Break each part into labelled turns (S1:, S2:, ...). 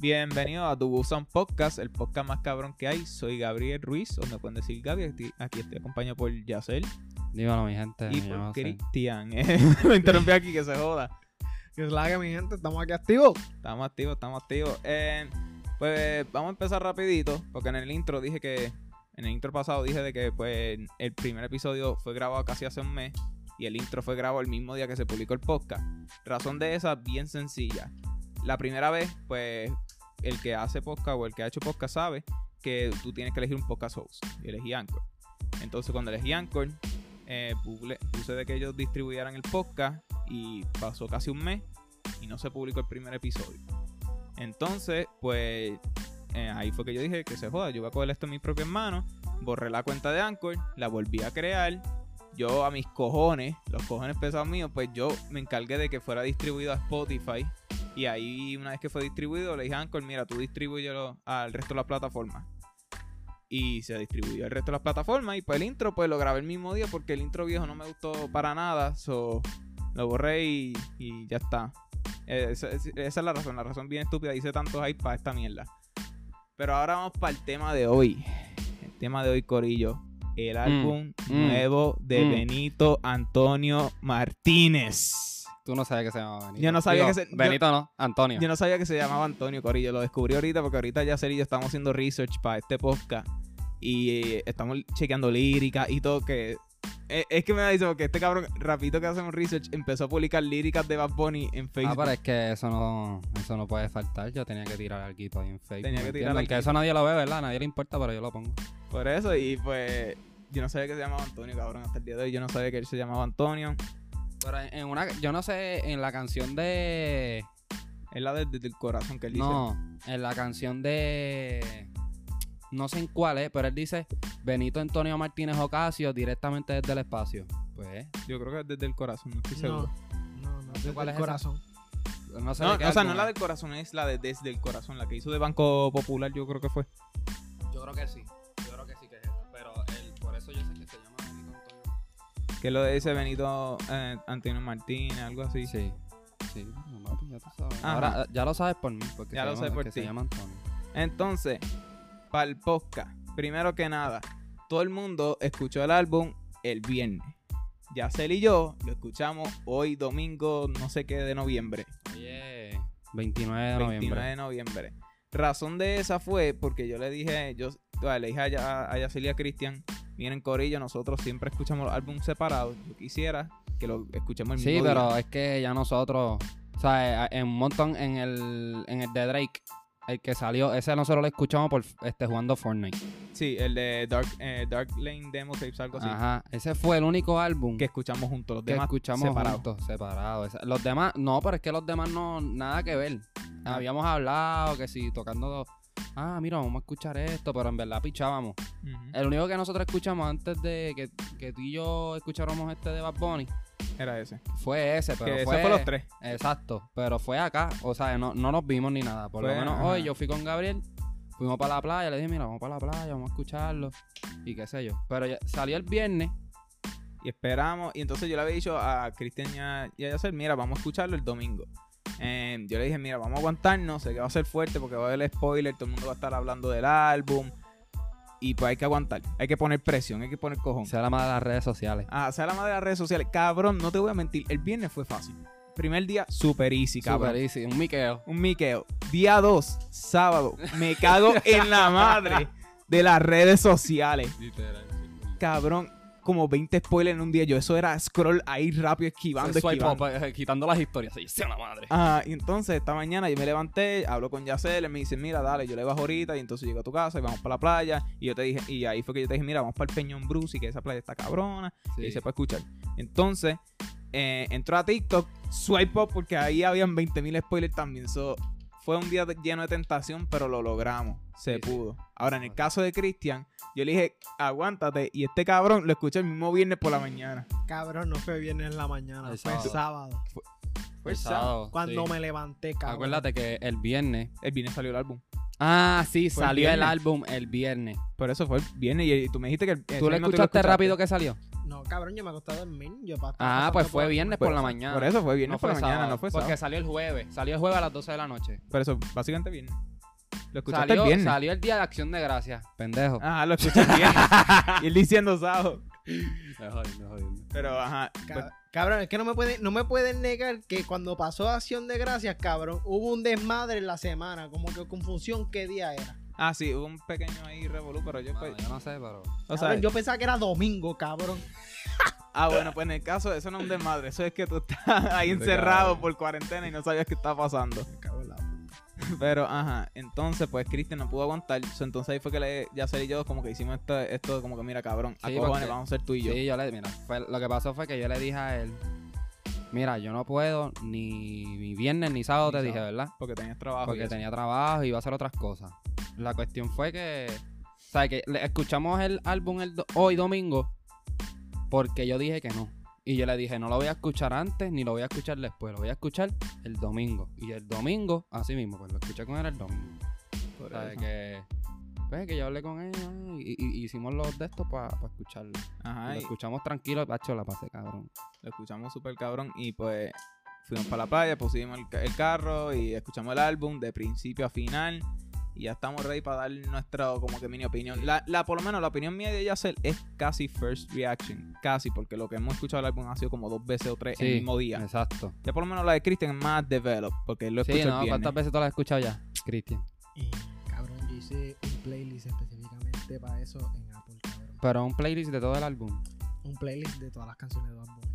S1: Bienvenido a Tu Busan Podcast, el podcast más cabrón que hay. Soy Gabriel Ruiz, o me pueden decir Gaby. Aquí- estoy acompañado por Yacel
S2: Dímelo, mi gente.
S1: y por. Cristian. me interrumpí aquí que se joda.
S3: Que es la que mi gente, estamos aquí activos.
S1: Estamos activos, estamos activos. Eh, pues vamos a empezar rapidito, porque en el intro dije que, en el intro pasado dije de que pues el primer episodio fue grabado casi hace un mes y el intro fue grabado el mismo día que se publicó el podcast. Razón de esa, bien sencilla. La primera vez, pues el que hace podcast o el que ha hecho podcast sabe que tú tienes que elegir un podcast host. Y elegí Anchor. Entonces cuando elegí Anchor, eh, puse de que ellos distribuyeran el podcast y pasó casi un mes y no se publicó el primer episodio. Entonces, pues eh, ahí fue que yo dije que se joda, yo voy a coger esto en mis propias manos, borré la cuenta de Anchor, la volví a crear. Yo a mis cojones, los cojones pesados míos, pues yo me encargué de que fuera distribuido a Spotify. Y ahí, una vez que fue distribuido, le dije a Anchor, mira, tú distribúyelo al resto de las plataformas. Y se distribuyó al resto de las plataformas. Y pues el intro, pues lo grabé el mismo día porque el intro viejo no me gustó para nada. So, lo borré y, ya está. Esa, esa es la razón, la razón bien estúpida. Hice tanto hype para esta mierda. Pero ahora vamos para el tema de hoy. El tema de hoy, Corillo. El álbum
S2: mm,
S1: nuevo de
S2: mm.
S1: Benito Antonio Martínez.
S2: Tú no sabías que se llamaba Benito.
S1: Yo no sabía
S2: Digo,
S1: que se- yo-
S2: Benito no, Antonio.
S1: Yo no sabía que se llamaba Antonio Corillo. Lo descubrí ahorita porque ahorita ya y yo estamos haciendo research para este podcast. Y eh, estamos chequeando líricas y todo que... eh, Es que me da dicho porque este cabrón, rapidito que hacemos research, empezó a publicar líricas de Bad Bunny en
S2: Ah,
S1: Facebook.
S2: pero es que eso no, eso no puede faltar. Yo tenía que tirar algo ahí en Facebook.
S1: Tenía que
S2: ¿me
S1: tirar
S2: entiendes? Que
S1: alguito.
S2: eso nadie lo ve, ¿verdad? Nadie le importa, pero yo lo pongo.
S1: Por eso, y pues... Yo no sabía que se llamaba Antonio, cabrón. Hasta el día de hoy yo no sabía que él se llamaba Antonio.
S2: Pero en, una, yo no sé, en la canción de...
S1: Es la del del corazón que él dice.
S2: No, en la canción de... No sé en cuál es, pero él dice Benito Antonio Martínez Ocasio directamente desde el espacio. Pues,
S1: Yo creo que es desde el corazón, no estoy
S3: No,
S1: seguro.
S3: no, no, desde
S2: cuál
S3: el
S2: es esa?
S3: corazón.
S2: no sé
S1: No,
S2: de qué
S1: o sea,
S2: álbum
S1: no la del corazón, es la de desde el corazón, la que hizo de Banco Popular, yo creo que fue.
S2: Yo creo que sí. Que
S1: lo dice Benito eh, Antonio Martínez, algo así.
S2: Sí. Sí, no, papi, ya tú sabes.
S1: Ajá.
S2: Ahora, ya lo sabes por mí. Porque
S1: Ya
S2: se
S1: lo
S2: llama-
S1: sé por ti.
S2: se llama Antonio.
S1: Entonces, para el podcast, primero que nada, todo el mundo escuchó el álbum el viernes. Yacel y yo lo escuchamos hoy domingo, no sé qué de noviembre.
S2: Oye, 29 de
S1: 29
S2: noviembre.
S1: de noviembre. Razón de esa fue porque yo le dije, yo le dije a, Ya- a Yacel y a Cristian, miren Corillo, nosotros siempre escuchamos los álbumes separados. Yo quisiera que lo escuchemos el
S2: Sí,
S1: mismo
S2: pero
S1: día.
S2: es que ya nosotros, o sea, eh, en un montón en el, en el de Drake, el que salió, ese nosotros lo escuchamos por este jugando Fortnite.
S1: Sí, el de Dark, eh, Dark Lane Demo Tapes, algo así.
S2: Ajá, ese fue el único álbum
S1: Que escuchamos juntos, los
S2: que
S1: demás
S2: escuchamos
S1: separados.
S2: juntos, separados. Los demás, no, pero es que los demás no, nada que ver.
S1: Ah.
S2: Habíamos hablado que si tocando, ah, mira, vamos a escuchar esto, pero en verdad pichábamos. El único que nosotros escuchamos antes de que, que tú y yo escucháramos este de Bad Bunny
S1: Era ese.
S2: fue ese, pero
S1: que
S2: fue,
S1: ese fue los tres.
S2: Exacto, pero fue acá, o sea, no, no nos vimos ni nada. Por
S1: Fue,
S2: lo menos
S1: ajá.
S2: hoy yo fui con Gabriel, fuimos para la playa, le dije, mira, vamos para la playa, vamos a escucharlo y qué sé yo. Pero ya- salió el viernes,
S1: Y esperamos. Y entonces yo le había dicho a Cristian y a, y a Yacel, mira, vamos a escucharlo el domingo. Eh, yo le dije, mira, vamos a aguantarnos. Sé que va a ser fuerte porque va a haber spoiler. Todo el mundo va a estar hablando del álbum. Y pues hay que aguantar. Hay que poner presión. Hay que poner cojón.
S2: se la más de las redes sociales.
S1: Ah, sea la madre de las redes sociales. Cabrón, no te voy a mentir. El viernes fue fácil. Primer día, super easy, cabrón.
S2: Super easy, un miqueo.
S1: Un miqueo. Día 2, sábado. Me cago en la madre de las redes sociales. Cabrón, como 20 spoilers en un día. Yo eso era scroll ahí rápido, esquivando,
S2: Swipe
S1: esquivando.
S2: up, eh, quitando las historias. Sí, sea la madre.
S1: Ah, y entonces esta mañana yo me levanté, hablo con Yacel, él me dice, mira, dale, yo le bajo ahorita, y entonces llego a tu casa y vamos para la playa. Y yo te dije, y ahí fue que yo te dije, mira, vamos para el Peñón Bruce y que esa playa está cabrona.
S2: Sí.
S1: Y se puede escuchar. Entonces, eh, entró a TikTok, swipe up, porque ahí habían 20.000 spoilers también. So, fue un día de- lleno de tentación, pero lo logramos. Se
S2: Sí, sí.
S1: pudo. Ahora, en el caso de Cristian, yo le dije, aguántate. Y este cabrón lo escuché el mismo viernes por la mañana.
S3: Cabrón, no fue viernes en la mañana,
S2: El
S3: fue
S2: sábado.
S3: sábado.
S1: Fue
S2: El
S1: sábado.
S2: sábado,
S3: Cuando
S2: sí.
S3: me levanté, cabrón.
S2: Acuérdate que el viernes.
S1: El viernes salió el álbum.
S2: Ah, sí,
S1: Fue
S2: salió el álbum el viernes.
S1: Por eso fue el viernes. Y, y tú me dijiste que el.
S2: ¿Tú lo
S1: no te
S2: escuchaste rápido que salió?
S3: No, cabrón, yo me acosté a dormir. Yo
S2: Ah, pues fue
S3: por-
S2: viernes
S1: Pues,
S2: por la mañana.
S1: Por eso fue viernes
S2: no
S1: por
S2: fue
S1: la mañana,
S2: sábado,
S1: no fue
S2: Porque
S1: sábado.
S2: salió el jueves. Salió el jueves a las 12 de la noche.
S1: Por eso, básicamente viernes. Lo escuchaste
S2: Salió,
S1: el viernes.
S2: salió el día de acción de gracias. Pendejo.
S1: Ajá, lo escuché el viernes. y él diciendo sábado.
S2: Me jodiendo, me.
S1: Pero, ajá. Pues,
S3: Cabrón, es que no me pueden, no me pueden negar que cuando pasó Acción de Gracias, cabrón, hubo un desmadre en la semana, como que confusión qué día era.
S1: Ah, sí, hubo un pequeño ahí revolú, pero yo
S2: Mano,
S1: pues.
S2: yo no sé, pero.
S1: O sea,
S3: Cabrón, yo pensaba que era domingo, cabrón.
S1: ah, bueno, pues en el caso, eso no es un desmadre. Eso es que tú estás ahí encerrado por cuarentena y no sabías qué está pasando.
S3: Me cago en la puta.
S1: Pero, ajá, entonces, pues Cristian no pudo aguantar. So, entonces ahí fue que le, Yacer y yo como que hicimos esto, esto como que, mira, cabrón, a
S2: Sí,
S1: cojones,
S2: porque-
S1: vamos a ser tú y yo.
S2: Sí, yo le. Mira, fue- lo que pasó fue que yo le dije a él. Mira, yo no puedo ni, ni viernes ni sábado,
S1: Ni
S2: te dije,
S1: sábado.
S2: ¿verdad?
S1: Porque tenías trabajo. y
S2: Porque
S1: eso.
S2: tenía trabajo y iba a hacer otras cosas. La cuestión fue que. Sea, que escuchamos el álbum el do- hoy domingo porque yo dije que no. Y yo le dije, no lo voy a escuchar antes ni lo voy a escuchar después, lo voy a escuchar el domingo. Y el domingo, así mismo, pues lo escuché con él el domingo.
S1: Por eso.
S2: que. Pues que yo hablé con ella y, y- y hicimos los de estos para escucharlo.
S1: Ajá,
S2: lo
S1: y
S2: escuchamos tranquilo, pacho, la pasé cabrón.
S1: lo escuchamos súper cabrón y pues fuimos para la playa, pusimos el carro y escuchamos el álbum de principio a final y ya estamos ready para dar nuestra como que mini opinión. La, la por lo menos la opinión mía de Yacel es casi first reaction, casi porque lo que hemos escuchado del álbum ha sido como dos veces o tres el mismo día.
S2: Exacto.
S1: Ya por lo menos la de Christian es más develop porque él lo
S2: Sí,
S1: escucha el
S2: no. ¿cuántas veces tú lo has escuchado ya, Cristian?
S3: Y, cabrón, yo hice un playlist específicamente para eso en Apple, cabrón.
S2: Pero un playlist de todo el álbum.
S3: Un playlist de todas las canciones de Bad Bunny.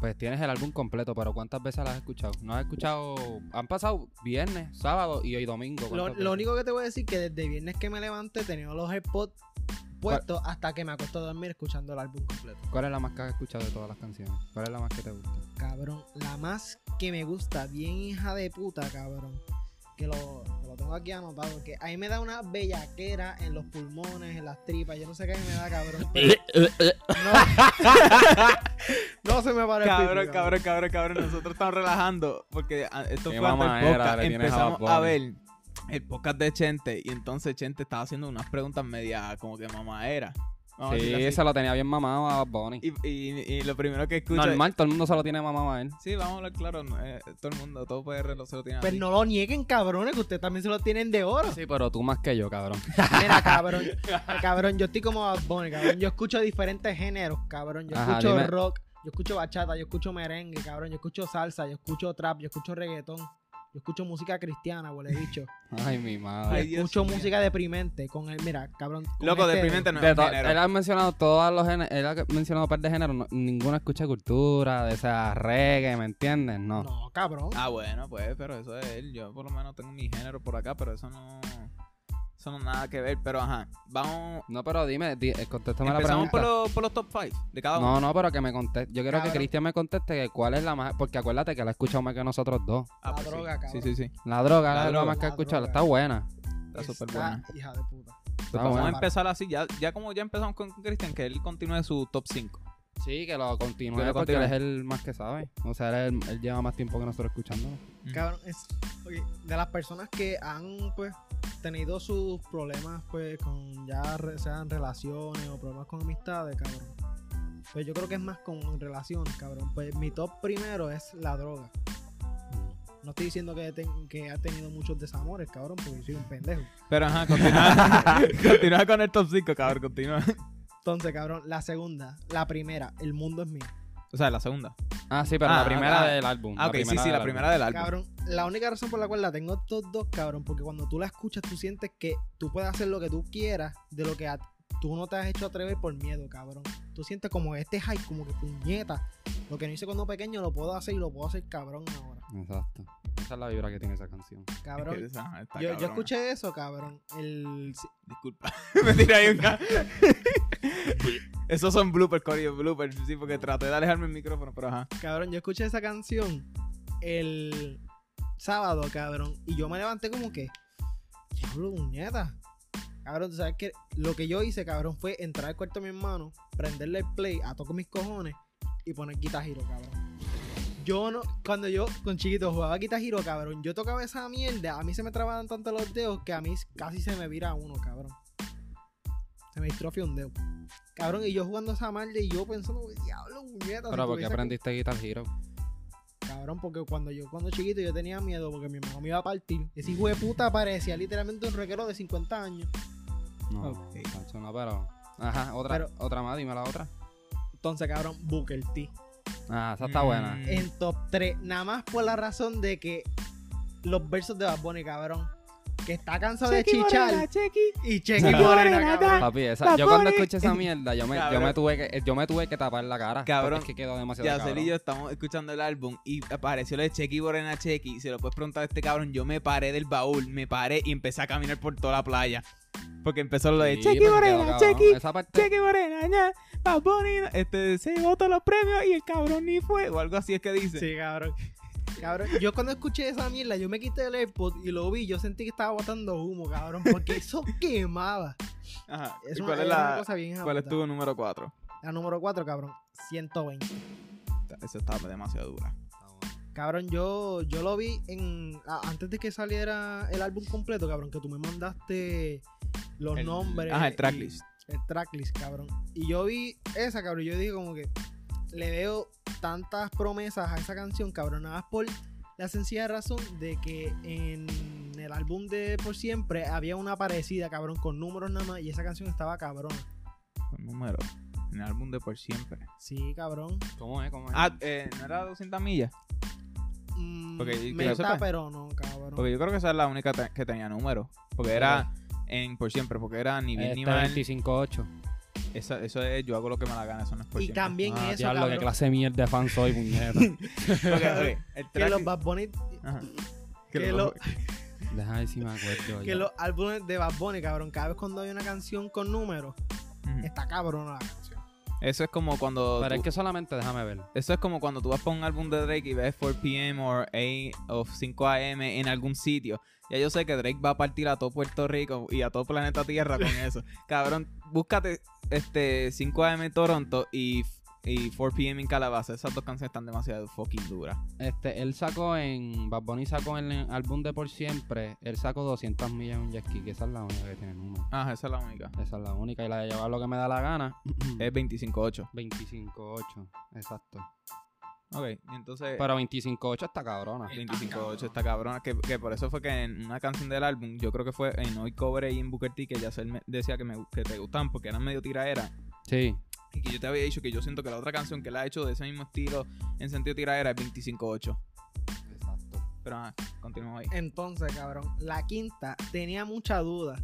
S2: Pues tienes el álbum completo, pero ¿cuántas veces las has escuchado? No has escuchado. Han pasado viernes, sábado y hoy domingo.
S3: Lo, único que te voy a decir que desde viernes que me levanté tenía los AirPods puestos hasta que me acuesto a dormir escuchando el álbum completo.
S2: ¿Cuál es la más que has escuchado de todas las canciones? ¿Cuál es la más que te gusta?
S3: Cabrón, la más que me gusta, bien hija de puta, cabrón. Que lo tengo aquí anotado. Que ahí me da una bellaquera en los pulmones, en las tripas. Yo no sé qué me da, cabrón. no, no se me para el
S1: Cabrón, cabrón, cabrón, cabrón. Nosotros estamos relajando porque ah, esto fue antes del podcast. Empezamos a ver el podcast de Chente y entonces Chente estaba haciendo unas preguntas media como que mamadera. Vamos a
S2: Sí,
S1: así.
S2: se lo tenía bien mamado a Bad Bunny.
S1: Y, y, y lo primero que escucho
S2: Normal, todo el mundo se lo tiene mamado a él.
S1: Sí, vamos a hablar claro. no, eh, todo el mundo, todo PR lo se lo tiene
S3: Pero
S1: así.
S3: no lo nieguen, cabrones, que ustedes también se lo tienen de oro.
S2: Sí, pero tú más que yo, cabrón.
S3: Mira, cabrón. Cabrón, yo estoy como Bad Bunny, cabrón. Yo escucho diferentes géneros, cabrón. Yo
S2: Ajá,
S3: escucho
S2: dime.
S3: rock, yo escucho bachata, yo escucho merengue, cabrón. Yo escucho salsa, yo escucho trap, yo escucho reggaetón. Yo escucho música cristiana, huele bicho.
S2: Ay, mi madre.
S1: Ay,
S3: escucho música deprimente con el, mira, cabrón. con
S1: Loco,
S3: este-
S1: deprimente no es
S2: to-
S1: un género.
S2: él ha mencionado todos los géneros, él ha mencionado un par de géneros, no- ninguno escucha cultura, de esa reggae, ¿me entiendes? No.
S3: No, cabrón.
S1: Ah, bueno, pues, pero eso es él. Yo por lo menos tengo mi género por acá, pero eso no. No nada que ver. Pero ajá, vamos.
S2: No, pero dime, di- eh, contéstame la pregunta.
S1: por los, por los top 5 de cada uno.
S2: No, no, pero que me conteste. Yo quiero
S3: Cabrón.
S2: que Cristian me conteste que cuál es la más. Porque acuérdate que la ha escuchado más que nosotros dos.
S1: Ah,
S3: La
S1: pues sí.
S3: droga,
S1: Sí,
S3: cabrón.
S1: sí, sí.
S2: La droga
S1: La
S2: la
S1: droga.
S2: más que ha
S3: La
S2: escuchado. Está buena.
S1: Está súper buena.
S3: Hija de puta.
S1: Pues
S2: Está
S1: vamos a empezar así. Ya, ya como ya empezamos con Cristian, que él continúe su top 5.
S2: Sí, que lo continúe
S1: Que lo
S2: porque él
S1: continúe.
S2: es el más que sabe. O sea, él, él lleva más tiempo que nosotros escuchándolo.
S3: Cabrón, es, oye, de las personas que han pues tenido sus problemas pues con ya re- sean relaciones o problemas con amistades, cabrón. Pues yo creo que es más con relaciones, cabrón. Pues mi top primero es la droga. No estoy diciendo que, que ha tenido muchos desamores, cabrón, porque soy un pendejo.
S1: Pero ajá, continúa, continúa con el top 5, cabrón, continúa.
S3: Entonces, cabrón, la segunda, la primera, el mundo es mío.
S1: O sea, la segunda.
S2: Ah, sí, pero
S1: Ah,
S2: la primera
S1: ah,
S2: del álbum.
S1: Ah, ok, sí, sí, la primera del álbum.
S3: Cabrón, la única razón por la cual la tengo estos dos, cabrón, porque cuando tú la escuchas, tú sientes que tú puedes hacer lo que tú quieras de lo que a- tú no te has hecho atrever por miedo, cabrón. Tú sientes como este hype, como que puñeta. Lo que no hice cuando pequeño lo puedo hacer y lo puedo hacer cabrón ahora.
S2: Exacto. Esa es la vibra que tiene esa canción.
S3: Cabrón.
S1: Es que,
S3: yo, yo escuché eso, cabrón. El,
S1: Disculpa. Me tiré ahí un Esos son bloopers, Cory, bloopers. Sí, porque traté de alejarme el micrófono, pero ajá.
S3: cabrón, yo escuché esa canción el sábado, cabrón. Y yo me levanté como que, diablo, puñeta. Cabrón, tú sabes que lo que yo hice, cabrón, fue entrar al cuarto de mi hermano, prenderle el play a tocar mis cojones y poner Guitar Hero, cabrón. Yo no, cuando yo con chiquito jugaba Guitar Hero, cabrón, yo tocaba esa mierda, a mí se me trababan tanto los dedos que a mí casi se me vira uno, cabrón. Me distrofió un dedo. Cabrón, y yo jugando esa mierda y yo pensando, diablo, puñeta. si
S2: Pero ¿por qué aprendiste Guitar Hero?
S3: Cabrón, porque cuando yo cuando chiquito yo tenía miedo porque mi mamá me iba a partir. Ese hijo de puta parecía literalmente un requero de 50 años.
S2: No,
S1: Ok.
S2: tacho, no, pero... Ajá, otra,
S3: Pero-
S2: otra más, dime la otra.
S3: Entonces, cabrón, Booker T.
S2: Ah, esa está
S1: Mm.
S2: buena.
S3: En top 3, nada más por la razón de que los versos de Bad Bunny, cabrón. Que está cansado de chichar. Y Chequi
S2: Morena,
S3: Morena, cabrón.
S2: Papi, esa- yo cuando escuché esa mierda, yo me, yo me tuve que, yo me tuve que tapar la cara.
S1: Cabrón,
S2: Es que quedó demasiado
S1: Ya
S2: cabrón.
S1: y yo estamos escuchando el álbum y apareció lo de Chequi Morena Chequi. Se lo puedes preguntar a este cabrón. Yo me paré del baúl, me paré y empecé a caminar por toda la playa. Porque empezó lo de
S2: Sí,
S1: Chequi Morena. Chequi, Chequi Morena, ya, Bad Bunny, este, se llevó todos los premios y el cabrón ni fue. O algo así es que dice.
S3: Sí, cabrón. Cabrón, yo cuando escuché esa mierda, yo me quité el AirPod y lo vi, yo sentí que estaba botando humo, cabrón, porque eso quemaba.
S1: Ajá.
S3: Es
S1: ¿Y
S3: una,
S1: ¿Cuál es la,
S3: cosa bien
S1: cuál es tu número 4?
S3: La número 4, cabrón, 120.
S1: Esa está demasiado dura.
S3: Cabrón, yo, yo lo vi en antes de que saliera el álbum completo, cabrón, que tú me mandaste los
S1: El-
S3: nombres.
S1: Ajá, el
S3: y-
S1: tracklist.
S3: el tracklist, cabrón. Y yo vi esa, cabrón. Yo dije como que le veo tantas promesas a esa canción, cabrón. Nada más por la sencilla razón de que en el álbum de Por Siempre había una parecida, cabrón, con números nada más. Y esa canción estaba cabrón.
S1: Un número. En el álbum de Por Siempre.
S3: Sí, cabrón.
S2: ¿Cómo es? ¿Cómo es?
S1: Ah, eh, ¿no era 200 millas?
S3: Mm,
S1: Porque- que
S3: me está, pero no, cabrón.
S1: Porque yo creo que esa es la única que tenía número. Porque era en Por Siempre. Porque era ni bien ni mal.
S2: 25-8.
S1: Esa- eso es yo hago lo que me la gana. Eso no es Por
S3: y
S1: Siempre.
S3: también
S2: Ah,
S3: eso,
S2: diablo,
S3: cabrón,
S2: qué clase de mierda de fan soy, puñeta.
S3: Que los Bad Bunny,
S1: Ajá.
S3: que
S1: Que
S3: lo-
S1: lo-
S2: Deja ver si me acuerdo.
S3: que
S2: ya.
S3: los álbumes de Bad Bunny, cabrón, cada vez cuando hay una canción con números, está cabrona la canción.
S1: Eso es como cuando.
S2: Pero
S1: tú-
S2: es que solamente déjame ver.
S1: Eso es como cuando tú vas por un álbum de Drake y ves 4 p.m. o 8 o 5 a.m. en algún sitio. Ya yo sé que Drake va a partir a todo Puerto Rico y a todo planeta Tierra con eso. Cabrón, búscate este 5 a.m. en Toronto y, y 4 p.m. en Calabaza. Esas dos canciones están demasiado fucking duras.
S2: Este, él sacó en. Bad Bunny sacó en el álbum de Por Siempre. Él sacó 200 millas en un jet ski, que esa es la única que tiene número.
S1: Ajá, esa es la única.
S2: Esa es la única. Y la de llevar lo que me da la gana.
S1: Es 25.8.
S2: 25-8. Exacto.
S1: Ok, entonces.
S2: Pero 25-8 está cabrona.
S1: 25.8 está cabrona. Que, que por eso fue que en una canción del álbum, yo creo que fue en Hoy Cobre y en Booker T, que ya me decía que, me, que te gustaban porque eran medio tiraera.
S2: Sí.
S1: Y que yo te había dicho que yo siento que la otra canción que la ha hecho de ese mismo estilo en sentido tiradera es 25.8.
S2: Exacto.
S1: Pero ajá, continuamos ahí.
S3: Entonces, cabrón, la quinta tenía mucha duda.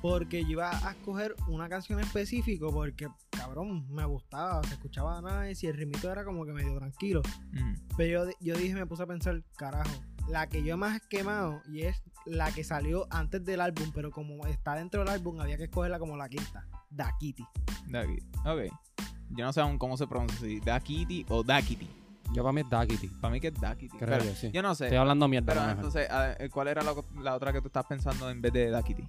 S3: Porque yo iba a escoger una canción específico porque, cabrón, me gustaba, se escuchaba nice y el ritmito era como que medio tranquilo. Pero yo, yo dije, me puse a pensar, carajo, la que yo más he quemado y es la que salió antes del álbum, pero como está dentro del álbum, había que escogerla como la quinta, Da Kitty.
S1: Da Kitty. Ok. Yo no sé aún cómo se pronuncia, si Da Kitty o Da Kitty.
S2: Yo para mí es Duckity.
S1: Para mí que es Da Kitty.
S2: Creo
S1: Pero
S2: yo, sí.
S1: yo no sé.
S2: Estoy hablando mierda.
S1: Pero entonces, ¿cuál era la, la otra que tú estás pensando en vez de Da Kitty?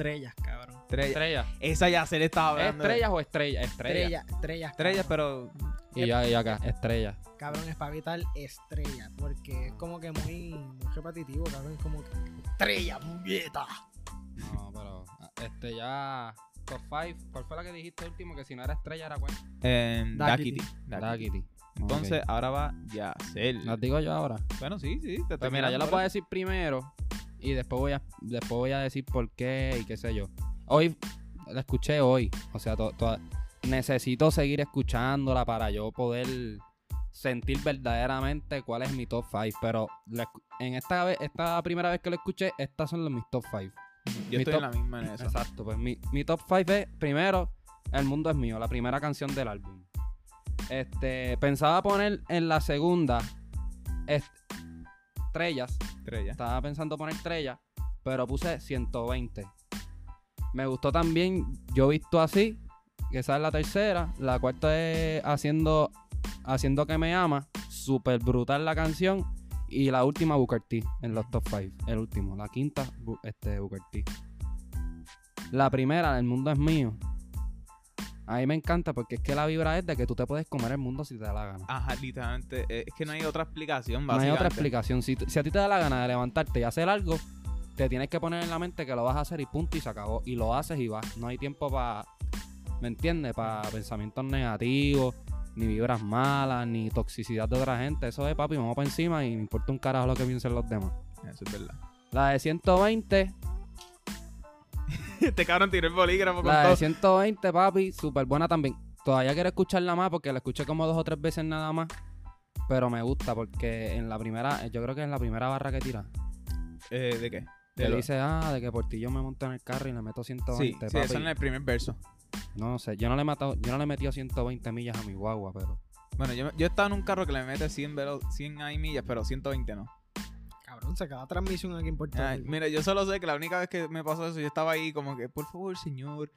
S3: Estrellas, cabrón.
S1: Estrella.
S2: Estrella.
S1: Esa ya se le estaba hablando.
S2: ¿Estrellas o estrella? Estrella.
S3: Estrellas, estrellas.
S1: Estrellas,
S3: cabrón.
S1: pero.
S2: Y ya, y acá, estrella.
S3: Cabrón, es para evitar estrella, porque es como que muy, muy repetitivo, cabrón. Es como que estrella, puñeta.
S2: No, pero. ah, Este ya. Top 5. ¿Cuál fue la que dijiste último? Que si no era estrella era cuál?
S1: En
S3: Da
S1: Da
S3: Kitty.
S1: Kitty. Da Kitty.
S2: Duckity.
S1: Entonces, ahora va Yacel.
S2: ¿Las digo yo ahora?
S1: Bueno, sí, sí. te estoy
S2: Pues mira, yo las voy a decir primero y después voy a después voy a decir por qué y qué sé yo. Hoy la escuché hoy, o sea, to- to- necesito seguir escuchándola para yo poder sentir verdaderamente cuál es mi top 5, pero la en esta vez esta primera vez que lo escuché, estas son los mis top 5.
S1: Yo
S2: mi
S1: estoy en la misma en eso.
S2: Exacto, pues mi, mi top 5 es primero El mundo es mío, la primera canción del álbum. Este, pensaba poner en la segunda est- Estrellas, Estaba pensando poner estrella, pero puse 120. Me gustó también Yo Visto Así, que esa es la tercera. La cuarta es Haciendo, haciendo que me ama. Súper brutal la canción. Y la última, Booker T, en los top 5. El último. La quinta, este, Booker T. La primera, El mundo es mío. A mí me encanta porque es que la vibra es de que tú te puedes comer el mundo si te da la gana.
S1: Ajá, literalmente. eh, Es que no hay otra explicación,
S2: No hay otra explicación. Si, si a ti te da la gana de levantarte y hacer algo, te tienes que poner en la mente que lo vas a hacer y punto y se acabó. Y lo haces y vas. No hay tiempo para, ¿me entiendes? Para pensamientos negativos, ni vibras malas, ni toxicidad de otra gente. Eso es, papi, vamos para encima y me importa un carajo lo que piensen los demás.
S1: Eso es verdad.
S2: La de 120,
S1: este cabrón tiró el bolígrafo con
S2: la de
S1: todo.
S2: 120, papi, súper buena también. Todavía quiero escucharla más porque la escuché como dos o tres veces nada más. Pero me gusta porque en la primera, yo creo que en la primera barra que tira,
S1: Eh, ¿De qué? De lo-
S2: dice, ah, de que por ti yo me monto en el carro y le meto
S1: Sí,
S2: 120,
S1: sí,
S2: papi.
S1: eso en el primer verso.
S2: No sé, yo no le he matado, yo no le he metido 120 millas a mi guagua, pero.
S1: Bueno, yo, yo estaba en un carro que le mete 100, velo- 100 ahí millas, pero 120 no.
S3: Cabrón, se acaba transmisión aquí en Puerto
S1: Ay,
S3: Rico.
S1: mira, yo solo sé que la única vez que me pasó eso, yo estaba ahí como que, por favor, señor,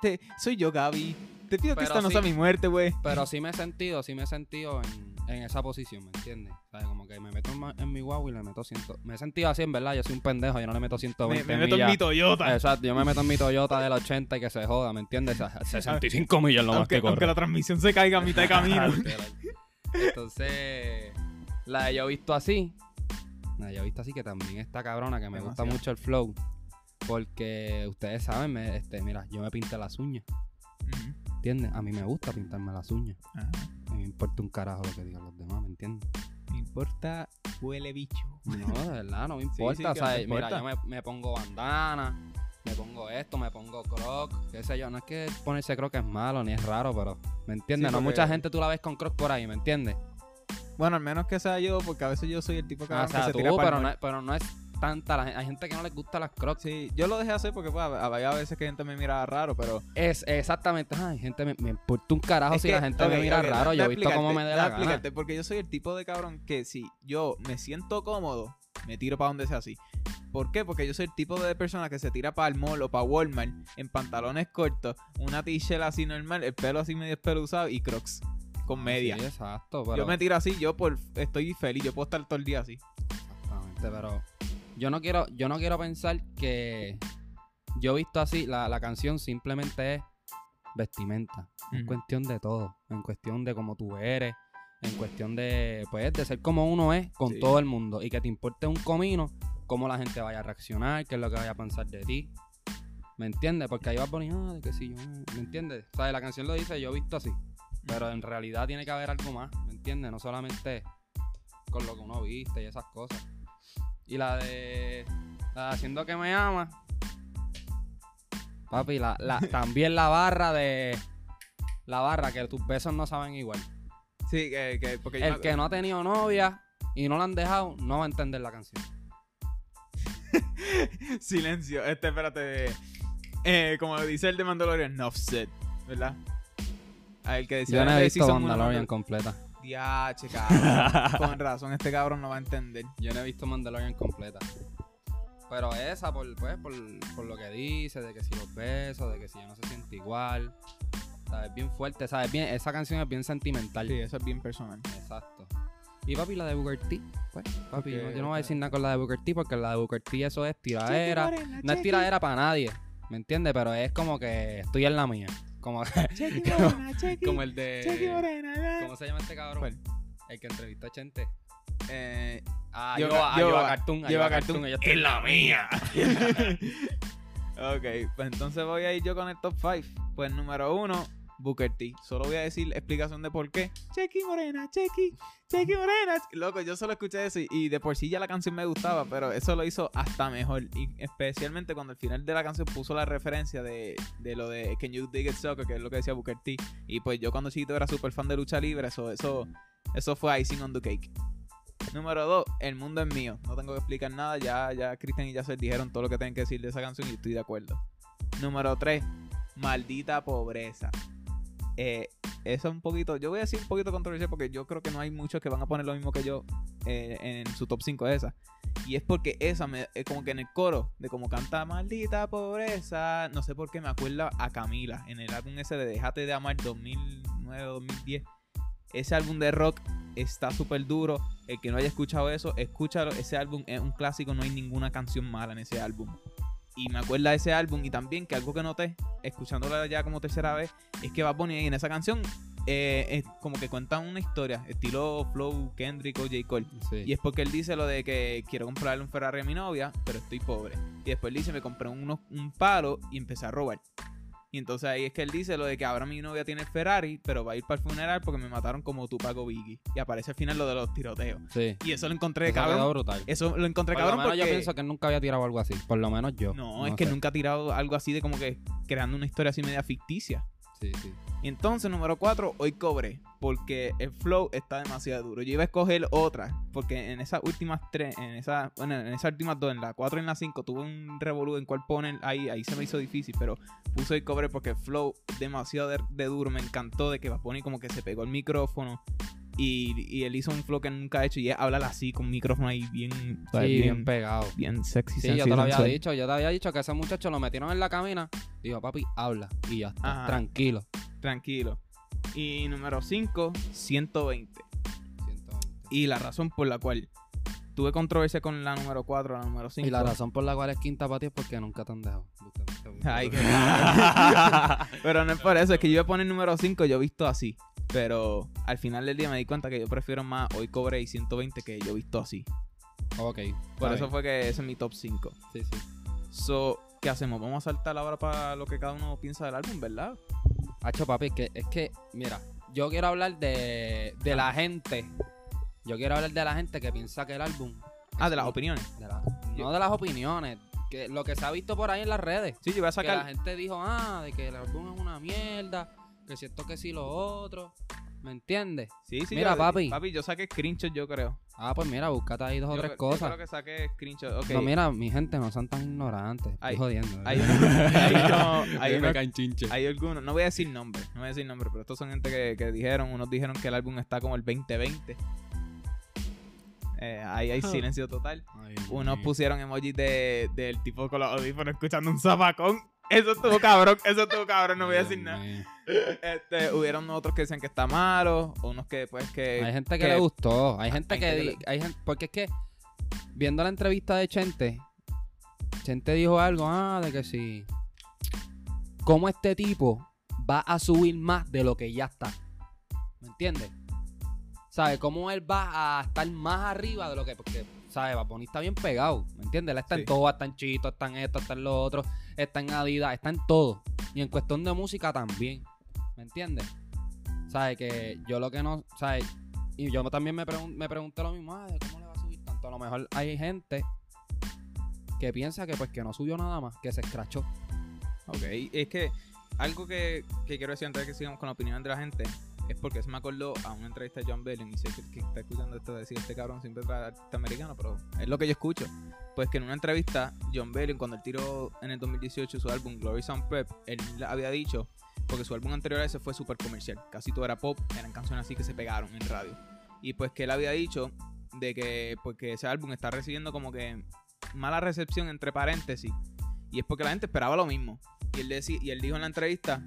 S1: te- soy yo, Gaby. Te pido que
S2: Pero
S1: esta no
S2: sí.
S1: sea mi muerte, güey.
S2: Pero sí me he sentido, sí me he sentido en, en esa posición, ¿me entiendes? O sea, como que me meto en, mi guagua y le meto 100. Me he sentido así, en verdad. Yo soy un pendejo, yo no le meto
S1: Me,
S2: 120
S1: me meto en mi Toyota.
S2: Exacto, yo me meto en mi Toyota del 80 y que se joda, ¿me entiendes? A 65 millas lo más
S1: aunque,
S2: que corre.
S1: aunque la transmisión se caiga a mitad de camino.
S2: Entonces, la de yo visto así, visto así que también está cabrona, que me gusta mucho el flow. Porque ustedes saben, me- este, mira, yo me pinté las uñas,
S1: Ujú.
S2: ¿entiendes? A mí me gusta pintarme las uñas.
S1: Ajá.
S2: A mí me importa un carajo lo que digan los demás, ¿me entiendes?
S1: Me importa huele bicho.
S2: No, de verdad, no me importa.
S1: sí, te
S2: ¿sabes? Mira, yo me, me pongo bandana, me pongo esto, me pongo croc, qué sé yo. No es que ponerse croc es malo ni es raro, pero, ¿me entiendes?
S1: Sí,
S2: no mucha gente tú la ves con croc por ahí, ¿me entiendes?
S1: Bueno, al menos que sea yo, porque a veces yo soy el tipo
S2: Ah,
S1: cabrón
S2: o sea,
S1: que se
S2: tú,
S1: tira para
S2: pero no, es- pero no es tanta la gente. Hay gente que no les gusta las crocs.
S1: Sí, yo lo dejé hacer porque pues, a- había veces que gente me miraba raro, pero...
S2: Es exactamente, ay, gente, me, me importa un carajo
S1: Es
S2: si
S1: que,
S2: la gente me mira raro.
S1: da-
S2: Yo he visto cómo me dé la gana.
S1: Porque yo soy el tipo de cabrón que si yo me siento cómodo, me tiro para donde sea así. ¿Por qué? Porque yo soy el tipo de persona que se tira para el mall o para Walmart en pantalones cortos, una t-shirt así normal, el pelo así medio espeluzado y crocs con media.
S2: Sí, exacto, pero...
S1: Yo me tiro así, yo por estoy feliz, yo puedo estar todo el día así.
S2: Exactamente, pero yo no quiero, yo no quiero pensar que yo he visto así, la, la canción simplemente es vestimenta. Es
S1: Ujú.
S2: cuestión de todo. En cuestión de cómo tú eres. En cuestión de, pues, de ser como uno es con
S1: Sí.
S2: todo el mundo. Y que te importe un comino cómo la gente vaya a reaccionar, qué es lo que vaya a pensar de ti. ¿Me entiendes? Porque ahí va a poner, ah, de que si yo, ¿me entiendes? O sea, la canción lo dice, yo he visto así. Pero en realidad tiene que haber algo más, ¿me entiendes? No solamente con lo que uno viste y esas cosas. Y la de, la de Haciendo que me ama. Papi, la, la, también la barra de... La barra que tus besos no saben igual.
S1: Sí, que, que porque
S2: El que no ha tenido novia y no la han dejado, no va a entender la canción.
S1: Silencio, este, espérate. Eh, como dice el de Mandalorian, said, ¿verdad? A el que decía
S2: Yo no he visto Mandalorian completa.
S1: Diache, cabrón. Con razón, este cabrón no va a entender.
S2: Yo no he visto Mandalorian completa. Pero esa, por, pues, por, por lo que dice, de que si los besos, de que si ya no se siente igual. ¿Sabes? Bien fuerte, ¿sabes? Bien, esa canción es bien sentimental.
S1: Sí, eso es bien personal.
S2: Exacto. Y papi, la de Booker T. Pues, papi, yo, yo no voy a decir nada con la de Booker T porque la de Booker T eso es tiradera. No es tiradera para nadie, ¿me entiendes? Pero es como que estoy en la mía. Como, como el de... ¿Cómo se llama este cabrón?
S1: ¿Cuál?
S2: El que entrevistó a Chente.
S1: Eh,
S2: Ah,
S1: Yo-
S2: yo-
S1: yo
S2: a Cartoon.
S1: lleva
S2: a
S1: Cartoon.
S2: Cartoon, en la mía.
S1: ok, pues entonces voy a ir yo con el top 5. Pues número uno, Booker T. Solo voy a decir explicación de por qué. Chequi Morena, Chequi, Chequi Morena. Loco, yo solo escuché eso y, de por sí ya la canción me gustaba, pero eso lo hizo hasta mejor. Y especialmente cuando al final de la canción puso la referencia de, de lo de Can You Dig It Soccer, que es lo que decía Booker T. Y pues yo cuando chiquito era súper fan de lucha libre, eso, eso, eso fue icing on the cake. Número 2, El mundo es mío. No tengo que explicar nada, ya, ya Cristian y Yasser dijeron todo lo que tienen que decir de esa canción y estoy de acuerdo. Número 3, Maldita pobreza. Eh, eso es un poquito, yo voy a decir un poquito controversial porque yo creo que no hay muchos que van a poner lo mismo que yo eh, en su top 5 de esa. Y es porque esa, me, es como que en el coro, de como canta Maldita pobreza, no sé por qué me acuerda a Camila, en el álbum ese de Déjate de Amar 2009-2010. Ese álbum de rock está súper duro. El que no haya escuchado eso, escúchalo. Ese álbum es un clásico, no hay ninguna canción mala en ese álbum. Y me acuerda de ese álbum y también que algo que noté, escuchándolo ya como tercera vez, es que Bad Bunny ahí en esa canción eh, es como que cuentan una historia, estilo Flow, Kendrick o J. Cole.
S2: Sí.
S1: Y es porque él dice lo de que quiero comprarle un Ferrari a mi novia, pero estoy pobre. Y después él dice, me compré unos- un palo y empecé a robar. Y entonces ahí es que él dice lo de que ahora mi novia tiene el Ferrari, pero va a ir para el funeral porque me mataron como Tupac o Biggie. Y aparece al final lo de los tiroteos.
S2: Sí.
S1: Y eso lo encontré
S2: Eso
S1: cabrón.
S2: brutal.
S1: Eso lo encontré
S2: Por lo
S1: cabrón
S2: menos
S1: porque...
S2: yo pienso que él nunca había tirado algo así. Por lo menos yo.
S1: No, es que nunca ha tirado algo así de como que creando una historia así media ficticia. Y entonces, número 4, hoy cobré. Porque el flow está demasiado duro. Yo iba a escoger otra. Porque en esas últimas tres, en esas, bueno, en esas últimas dos, en la 4 y en la 5, tuve un revolú en cuál ponen. Ahí, ahí se me hizo difícil. Pero puse hoy cobré porque el flow demasiado de, de duro. Me encantó de que va a poner como que se pegó el micrófono. Y, y él hizo un flow que nunca ha hecho. Y es hablar así con micrófono ahí bien,
S2: bien, pegado.
S1: bien sexy.
S2: Sí, yo te lo había
S1: sensual.
S2: dicho. Yo te había dicho que ese muchacho lo metieron en la cabina. Dijo, papi, habla. Y ya está.
S1: Ajá.
S2: Tranquilo.
S1: Tranquilo. Y número 5, 120.
S2: 120.
S1: Y la razón por la cual tuve controversia con la número 4, la número 5.
S2: Y la razón por la cual es quinta para ti es porque nunca te han dejado.
S1: Ay, Pero no es por eso, es que yo iba a poner número 5, yo he visto así. Pero al final del día me di cuenta que yo prefiero más hoy cobré y 120 que yo he visto así.
S2: Ok.
S1: Por eso
S2: bien.
S1: fue que ese es mi top 5.
S2: Sí, sí.
S1: So, ¿qué hacemos? Vamos a saltar ahora para lo que cada uno piensa del álbum, ¿verdad?
S2: Hacho, papi, es que, es que, mira, yo quiero hablar de, de la gente. Yo quiero hablar de la gente que piensa que el álbum.
S1: Ah, de las opiniones.
S2: de la- no de las opiniones. Que lo que se ha visto por ahí en las redes.
S1: Sí, yo voy a
S2: Que la
S1: sacar.
S2: gente dijo, ah, de que el álbum es una mierda. Que si esto, que si lo otro. ¿Me entiendes?
S1: Sí, sí,
S2: Mira,
S1: yo-
S2: papi.
S1: Papi, yo saqué screenshot, yo creo.
S2: Ah, pues mira, búscate ahí dos o tres cosas.
S1: Yo creo que saqué screenshot. Ok.
S2: No, mira, mi gente, no son tan ignorantes. Estoy
S1: Hay-
S2: jodiendo.
S1: Hay, hay, uno- hay
S2: me
S1: uno-
S2: caen chinche.
S1: hay algunos, no voy a decir nombre, no voy a decir nombre, pero estos son gente que, que dijeron, unos dijeron que el álbum está como el 2020. Eh, ahí hay silencio total.
S2: Ay,
S1: Unos
S2: mío.
S1: pusieron emojis de, del tipo con los audífonos escuchando un zapacón. Eso estuvo cabrón, eso estuvo cabrón, no voy a decir nada. Este, hubieron otros que decían que está malo, unos que pues que...
S2: Hay gente que,
S1: que-
S2: le gustó. Hay gente
S1: hay
S2: que.
S1: gente que
S2: hay gente, porque es que, viendo la entrevista de Chente, Chente dijo algo, ah, de que si. ¿Cómo este tipo va a subir más de lo que ya está? ¿Me entiendes? ¿Sabes? ¿Cómo él va a estar más arriba de lo que. Porque, ¿sabes? Bad Bunny está bien pegado. ¿Me entiendes? Él está
S1: Sí.
S2: en todo, está en Chito, está en esto, está en lo otro, está en Adidas, está en todo. Y en cuestión de música también. ¿Me entiendes? ¿Sabes? Que yo lo que no. ¿Sabes? Y yo también me, pregun- me pregunté lo mismo, ah, de ¿cómo le va a subir tanto? A lo mejor hay gente que piensa que pues que no subió nada más, que se escrachó.
S1: Ok, es que algo que, que quiero decir antes de que sigamos con la opinión de la gente es porque se me acordó a una entrevista de John Bellion y sé que, que está escuchando esto decir este cabrón siempre trae artista americano, pero es lo que yo escucho. Pues que en una entrevista, John Bellion, cuando él tiró en el 2018 su álbum Glory Sound Prep, él había dicho, porque su álbum anterior a ese fue súper comercial, casi todo era pop, eran canciones así que se pegaron en radio. Y pues que él había dicho de que porque ese álbum está recibiendo como que mala recepción entre paréntesis, y es porque la gente esperaba lo mismo. Y él, decí- y él dijo en la entrevista,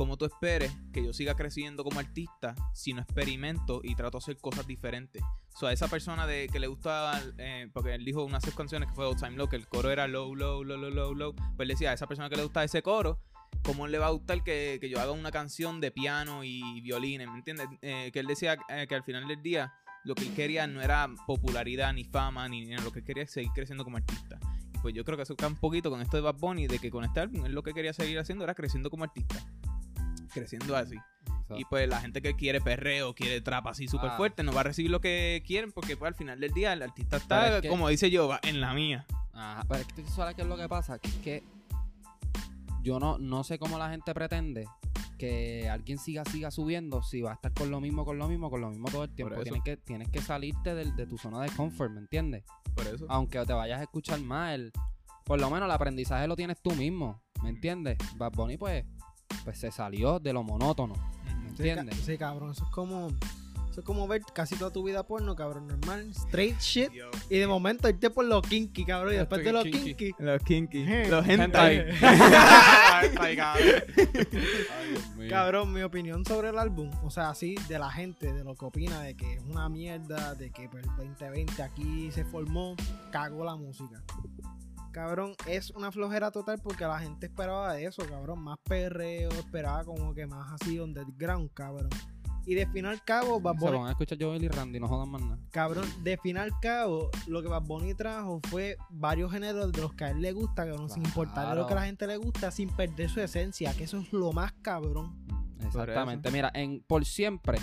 S1: como tú esperes que yo siga creciendo como artista si no experimento y trato de hacer cosas diferentes? O sea, esa persona de que le gusta, eh, porque él dijo unas seis canciones que fue Old Time Low, que el coro era low, low, low, low, low, low. Pues él decía, a esa persona que le gusta ese coro, ¿cómo le va a gustar que, que yo haga una canción de piano y violines? ¿Me entiendes? Eh, que él decía eh, que al final del día lo que él quería no era popularidad, ni fama, ni dinero, lo que él quería es seguir creciendo como artista. Pues yo creo que eso cae un poquito con esto de Bad Bunny, de que con este álbum él lo que quería seguir haciendo era creciendo como artista. Creciendo así. Y pues la gente que quiere perreo, quiere trap así súper
S2: Ah.
S1: fuerte, no va a recibir lo que quieren porque pues al final del día el artista está,
S2: Pero es que-
S1: como dice yo, va en la mía.
S2: Ajá, pero es que tú sabes qué es lo que pasa, que es que yo no, no sé cómo la gente pretende que alguien siga, siga subiendo si va a estar con lo mismo, con lo mismo, con lo mismo todo el tiempo. Tienes que, tienes que salirte de tu zona de confort, ¿me entiendes?
S1: Por eso.
S2: Aunque te vayas a escuchar mal, por lo menos el aprendizaje lo tienes tú mismo, ¿me entiendes? Bad Bunny pues, pues se salió de lo monótono, ¿me
S3: Sí, ca-
S2: entiendes?
S3: Sí, cabrón, eso es como. Eso es como ver casi toda tu vida porno, cabrón, normal. Straight shit.
S1: Dios.
S3: Y de momento irte por lo kinky, cabrón. Y después de lo
S2: Kinky.
S3: kinky.
S1: Los kinky.
S3: Je.
S1: Los
S2: Hentai.
S1: hentai.
S3: Cabrón, mi opinión sobre el álbum, o sea, así de la gente, de lo que opina, de que es una mierda, de que pues, el 2020 aquí se formó, cagó la música. Cabrón, es una flojera total porque la gente esperaba eso, cabrón, más perreo, esperaba como que más así underground, cabrón. Y de fin al cabo, Bad
S2: Se
S3: Bunny,
S2: van a escuchar Joel y Randy, no jodan más nada.
S3: cabrón, de fin al cabo, lo que Bad Bunny trajo fue varios géneros de los que a él le gusta, cabrón, sin importar lo que a la
S2: Claro.
S3: gente le gusta, sin perder su esencia, que eso es lo más cabrón.
S2: Exactamente. Mira, en Por Siempre,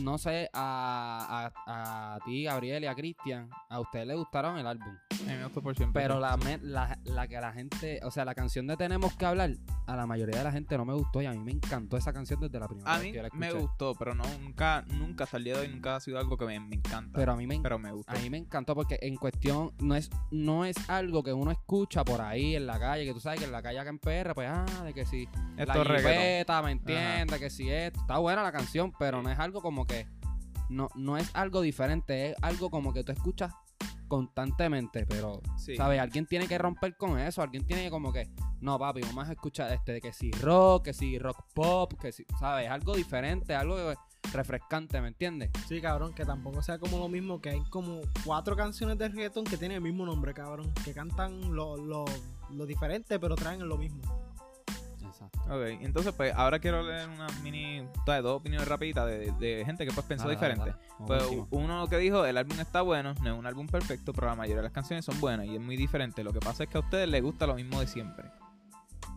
S2: no sé, a, a, a ti, Gabriel y a Cristian, a ustedes les gustaron el álbum.
S1: Me siempre.
S2: Pero la, me- la, la que la gente, o sea, la canción de Tenemos que hablar, a la mayoría de la gente no me gustó y a mí me encantó esa canción desde la primera
S1: A
S2: vez
S1: mí
S2: que yo la
S1: me
S2: escuché.
S1: gustó, pero no, nunca, nunca hasta el día de hoy nunca ha sido algo que me, me encanta.
S2: Pero a mí me
S1: Pero me gustó.
S2: A mí me encantó porque en cuestión no es, no es algo que uno escucha por ahí en la calle, que tú sabes que en la calle acá en PR, pues, ah, de que si
S1: Esto
S2: la
S1: es reggaetón.
S2: jipeta, ¿me entiendes? Que si esto, está buena la canción, pero no es algo como que, no, no es algo diferente, es algo como que tú escuchas constantemente, pero,
S1: Sí.
S2: ¿sabes? Alguien tiene que romper con eso, alguien tiene que como que, no, papi, vamos a escuchar este, de que si rock, que si rock pop, que si, ¿sabes? Algo diferente, algo refrescante, ¿me entiendes?
S3: Sí, cabrón, que tampoco sea como lo mismo, que hay como cuatro canciones de reggaetón que tienen el mismo nombre, cabrón, que cantan lo, lo, lo diferente, pero traen lo mismo.
S1: Ok, entonces pues ahora quiero leer una mini, dos opiniones rapiditas de, de gente que pues pensó
S2: Dale,
S1: diferente.
S2: dale.
S1: Pues uno que dijo, el álbum está bueno, no es un álbum perfecto, pero la mayoría de las canciones son buenas y es muy diferente. Lo que pasa es que a ustedes les gusta lo mismo de siempre.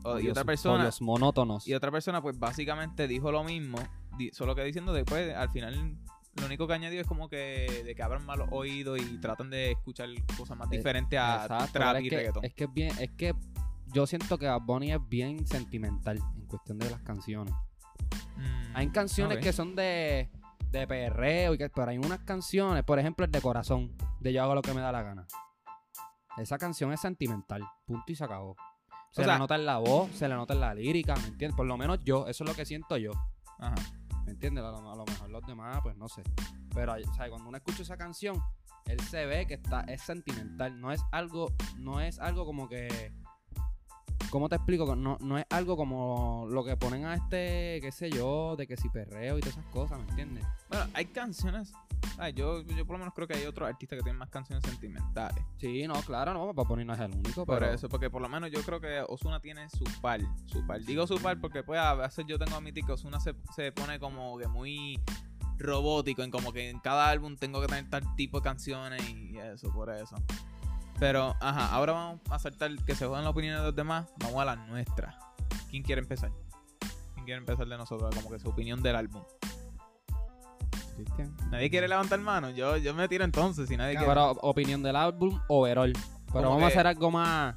S1: O- y otra persona,
S2: odios monótonos.
S1: y otra persona pues básicamente dijo lo mismo, di- solo que diciendo después, al final lo único que añadió es como que de que abran malos oídos y tratan de escuchar cosas más
S2: Eh,
S1: diferentes a
S2: Exacto,
S1: trap y
S2: es que,
S1: reggaetón.
S2: es que es bien, es que yo siento que Bad Bunny es bien sentimental en cuestión de las canciones.
S1: Mm,
S2: Hay canciones que son de, de perreo, y que, pero hay unas canciones, por ejemplo, el de corazón, de yo hago lo que me da la gana. Esa canción es sentimental, punto y se acabó. Se
S1: O sea-
S2: le nota en la voz, se le nota en la lírica, ¿me entiendes? Por lo menos yo, eso es lo que siento yo.
S1: Ajá.
S2: ¿Me entiendes? A lo, a lo mejor los demás, pues no sé. Pero, o sea, cuando uno escucha esa canción, él se ve que está, es sentimental. No es algo, no es algo como que. ¿Cómo te explico? No, no es algo como lo que ponen a este, qué sé yo, de que si perreo y todas esas cosas, ¿me entiendes?
S1: Bueno, hay canciones. yo, yo por lo menos creo que hay otros artistas que tienen más canciones sentimentales.
S2: Sí, no, claro, no, para poner no es el único,
S1: Por
S2: pero
S1: eso, porque por lo menos yo creo que Osuna tiene su par. Su par. Digo su par porque pues a veces yo tengo que admitir que Osuna se, se pone como que muy robótico en como que en cada álbum tengo que tener tal tipo de canciones y eso, por eso. Pero, ajá, ahora vamos a saltar que se jodan la opinión de los demás. Vamos a las nuestras. ¿Quién quiere empezar? ¿Quién quiere empezar de nosotros? Como que su opinión del álbum.
S2: Cristian.
S1: Nadie quiere levantar mano. Yo, yo me tiro entonces. Si nadie quiere.
S2: Pero opinión del álbum, overall. Pero vamos a hacer algo más.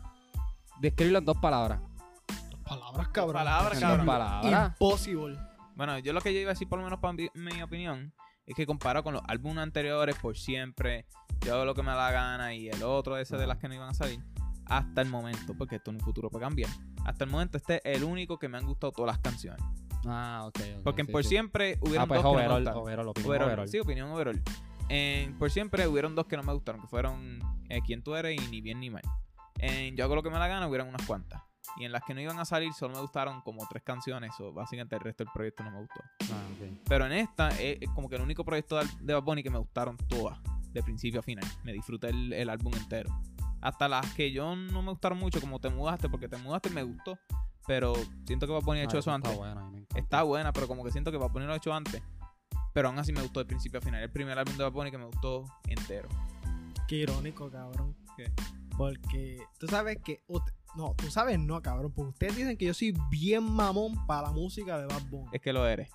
S2: Describirlo en dos palabras.
S3: Palabras, cabrón.
S1: palabras, cabrón.
S2: dos palabras.
S3: Impossible.
S1: Bueno, yo lo que yo iba a decir, por lo menos para mi, mi opinión, es que comparado con los álbumes anteriores, por siempre, yo hago lo que me da la gana y el otro, ese de las que no iban a salir, hasta el momento, porque esto en un futuro puede cambiar. Hasta el momento, este es el único que me han gustado todas las canciones.
S2: Ah, ok. ok,
S1: Porque en
S2: sí,
S1: por
S2: sí.
S1: siempre hubieron
S2: Ah, pues
S1: dos que no me
S2: overall, overall, opinión
S1: Overall,
S2: overall.
S1: Sí, opinión overall. En por siempre hubieron dos que no me gustaron, que fueron eh, Quién tú eres y Ni bien ni mal. En Yo hago lo que me da la gana hubieron unas cuantas. Y en las que no iban a salir solo me gustaron como tres canciones, o básicamente el resto del proyecto no me gustó.
S2: Ah.
S1: Pero en esta es, es como que el único proyecto de, Bad Bunny que me gustaron todas, de principio a final. Me disfruté el, el álbum entero. Hasta las que yo no me gustaron mucho, como Te Mudaste, porque Te Mudaste me gustó. Pero siento que Bad Bunny ha hecho
S2: Ah,
S1: eso antes.
S2: Está bueno, a mí me encanta.
S1: Está buena, pero como que siento que Bad Bunny lo ha hecho antes. Pero aún así me gustó de principio a final. El primer álbum de Bad Bunny que me gustó entero.
S3: Qué irónico, cabrón.
S1: ¿Qué?
S3: Porque tú sabes que. No, tú sabes no, cabrón. Porque ustedes dicen que yo soy bien mamón para la música de Bad Bunny.
S1: Es que lo eres.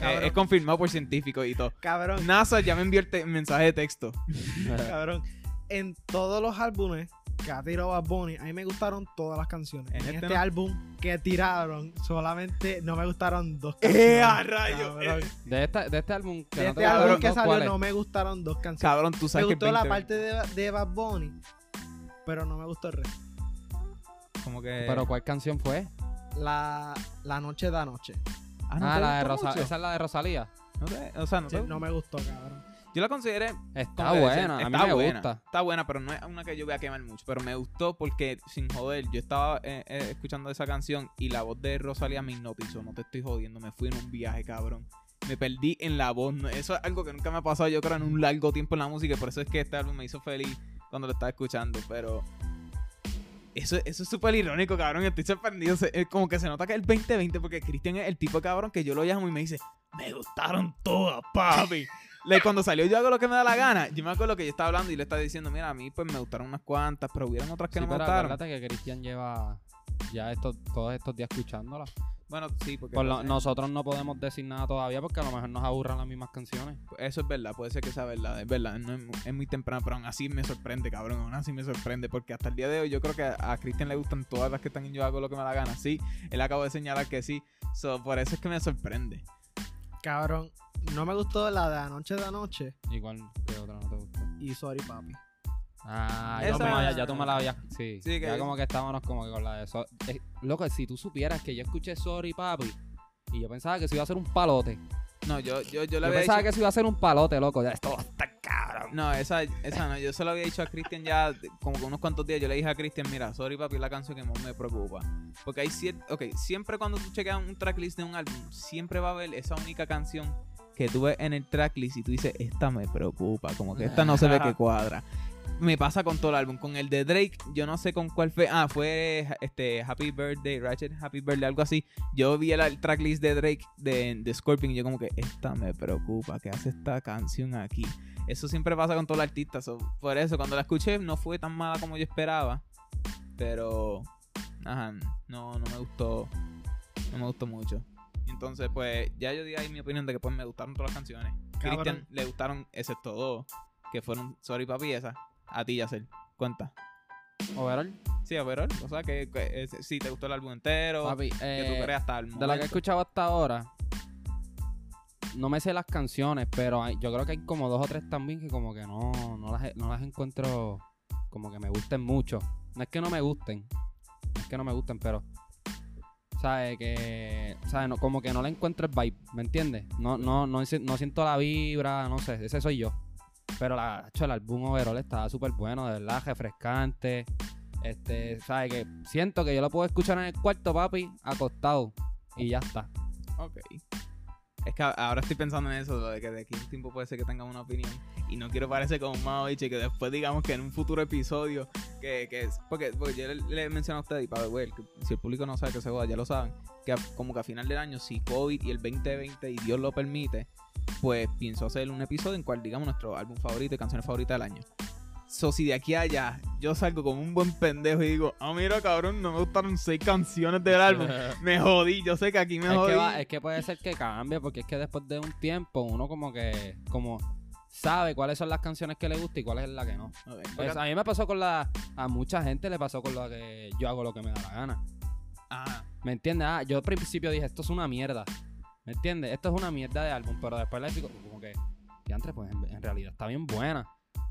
S1: Eh, es confirmado por científicos y todo.
S3: Cabrón,
S1: NASA ya me envió el mensaje de texto.
S3: cabrón. En todos los álbumes que ha tirado Bad Bunny, a mí me gustaron todas las canciones.
S1: En
S3: En,
S1: este
S3: este,
S1: no.
S3: álbum que tiraron, solamente no me gustaron dos
S1: ¡Eh,
S3: canciones.
S1: a rayo!
S3: cabrón.
S2: De, esta, de este álbum que
S3: De
S2: no
S3: este
S2: te
S3: álbum que salió no me gustaron dos canciones.
S1: Cabrón, tú
S3: me
S1: sabes que
S3: gustó la
S1: 20,
S3: parte de, de Bad Bunny, pero no me gustó el resto.
S1: Como que...
S2: Pero ¿cuál canción fue?
S3: La, la noche da noche.
S1: Ah, ¿no
S2: Ah, la de Rosa,
S1: mucho?
S2: esa es la de Rosalía.
S1: No te- o sea, no
S3: Sí,
S1: te-
S3: no me gustó, cabrón.
S1: Yo la consideré
S2: Está buena,
S1: decían,
S2: a mí
S1: está
S2: me
S1: buena,
S2: gusta.
S1: Está buena, pero no es una que yo voy a quemar mucho. Pero me gustó porque, sin joder, yo estaba eh, eh, escuchando esa canción y la voz de Rosalía me hipnotizó. No te estoy jodiendo, me fui en un viaje, cabrón. Me perdí en la voz. Eso es algo que nunca me ha pasado, yo creo, en un largo tiempo en la música. Por eso es que este álbum me hizo feliz cuando lo estaba escuchando. Pero eso, eso es súper irónico, cabrón. Estoy sorprendido. Se- Es como que se nota que es el 2020 porque Cristian es el tipo cabrón que yo lo llamo y me dice, me gustaron todas, papi. Le- cuando salió yo hago lo que me da la gana, yo me acuerdo que yo estaba hablando y le estaba diciendo, mira, a mí pues me gustaron unas cuantas, pero hubieron otras que
S2: Sí,
S1: no me gustaron.
S2: que Cristian lleva ya estos, todos estos días escuchándola.
S1: Bueno, sí, porque
S2: Por lo-
S1: pues,
S2: nosotros no podemos decir nada todavía porque a lo mejor nos aburran las mismas canciones.
S1: eso es verdad, puede ser que sea verdad, es verdad, no es, mu- es muy temprano, pero aún así me sorprende, cabrón, aún así me sorprende, porque hasta el día de hoy yo creo que a, a Cristian le gustan todas las que están en Yo hago lo que me da la gana, sí, él acabo de señalar que sí, so, por eso es que me sorprende.
S3: Cabrón, no me gustó la de anoche de anoche
S2: Igual que otra no te gustó.
S3: y sorry, papi.
S2: Ah, ya, tú me- ya tú me la habías. Sí,
S1: Sí, que-
S2: ya como que estábamos como que con la de eso. Eh, loco, si tú supieras que yo escuché Sorry Papi y yo pensaba que eso iba a ser un palote.
S1: No, yo, yo, yo le
S2: Yo
S1: había
S2: pensaba
S1: dicho...
S2: que eso iba a ser un palote, loco. Ya esto está cabrón.
S1: No, esa, esa no. Yo se lo había dicho a Cristian ya como que unos cuantos días. Yo le dije a Cristian, mira, sorry papi, es la canción que más me preocupa. Porque hay cierto... Ok, siempre cuando tú chequeas un tracklist de un álbum, siempre va a haber esa única canción que tú ves en el tracklist y tú dices, esta me preocupa. Como que esta no se ve que cuadra. Me pasa con todo el álbum. Con el de Drake, yo no sé con cuál fue. Ah, fue este Happy Birthday, Ratchet Happy Birthday, algo así. Yo vi el, el tracklist de Drake de, de Scorpion y yo como que, esta me preocupa. ¿Qué hace esta canción aquí? Eso siempre pasa con todos los artistas. so, por eso, cuando la escuché, no fue tan mala como yo esperaba. Pero, ajá, no, no me gustó. No me gustó mucho. Entonces, pues, ya yo di ahí mi opinión de que pues me gustaron todas las canciones.
S3: Cabrón.
S1: Cristian le gustaron, excepto dos, que fueron Sorry Papi esa. A ti, Yacel. Cuenta.
S2: Overall,
S1: Sí, overall. O sea, que, que, eh, si te gustó el álbum entero.
S2: papi,
S1: que
S2: eh,
S1: tú creas hasta el
S2: de lo que he
S1: momento.
S2: escuchado hasta ahora, no me sé las canciones, pero hay- yo creo que hay como dos o tres también que como que no, no, las, no las encuentro como que me gusten mucho. No es que no me gusten, no es que no me gusten, pero ¿sabes? Que, ¿sabes? No, como que no le encuentro el vibe, ¿me entiendes? No, no, no, no siento la vibra, no sé, ese soy yo. Pero el álbum overall estaba súper bueno, de verdad, refrescante. Este, ¿sabes? Que siento que yo lo puedo escuchar en el cuarto, papi, acostado. Y ya está.
S1: Ok. Es que ahora estoy pensando en eso, de que de aquí tiempo puede ser que tenga una opinión. Y no quiero parecer como un bicho y que después digamos que en un futuro episodio, que, que. Porque, porque yo le, le he mencionado a ustedes, y para ver, si el público no sabe que se joda, ya lo saben, que como que a final del año, si COVID y el 2020 y Dios lo permite, pues pienso hacer un episodio en cual digamos nuestro álbum favorito y canciones favoritas del año. So, si de aquí a allá yo salgo como un buen pendejo y digo, ah, mira, cabrón, no me gustaron seis canciones del álbum, me jodí, yo sé que aquí me
S2: es,
S1: jodí.
S2: que va- es que puede ser que cambie, porque es que después de un tiempo uno como que como sabe cuáles son las canciones que le gusta y cuál es la que no.
S1: Ok,
S2: Pues a mí me pasó con la... A mucha gente le pasó con la que yo hago lo que me da la gana.
S1: Ah,
S2: ¿Me entiendes? Ah, yo al principio dije, esto es una mierda. ¿Me entiendes? Esto es una mierda de álbum, pero después le digo como que, diantre, pues en, en realidad está bien buena.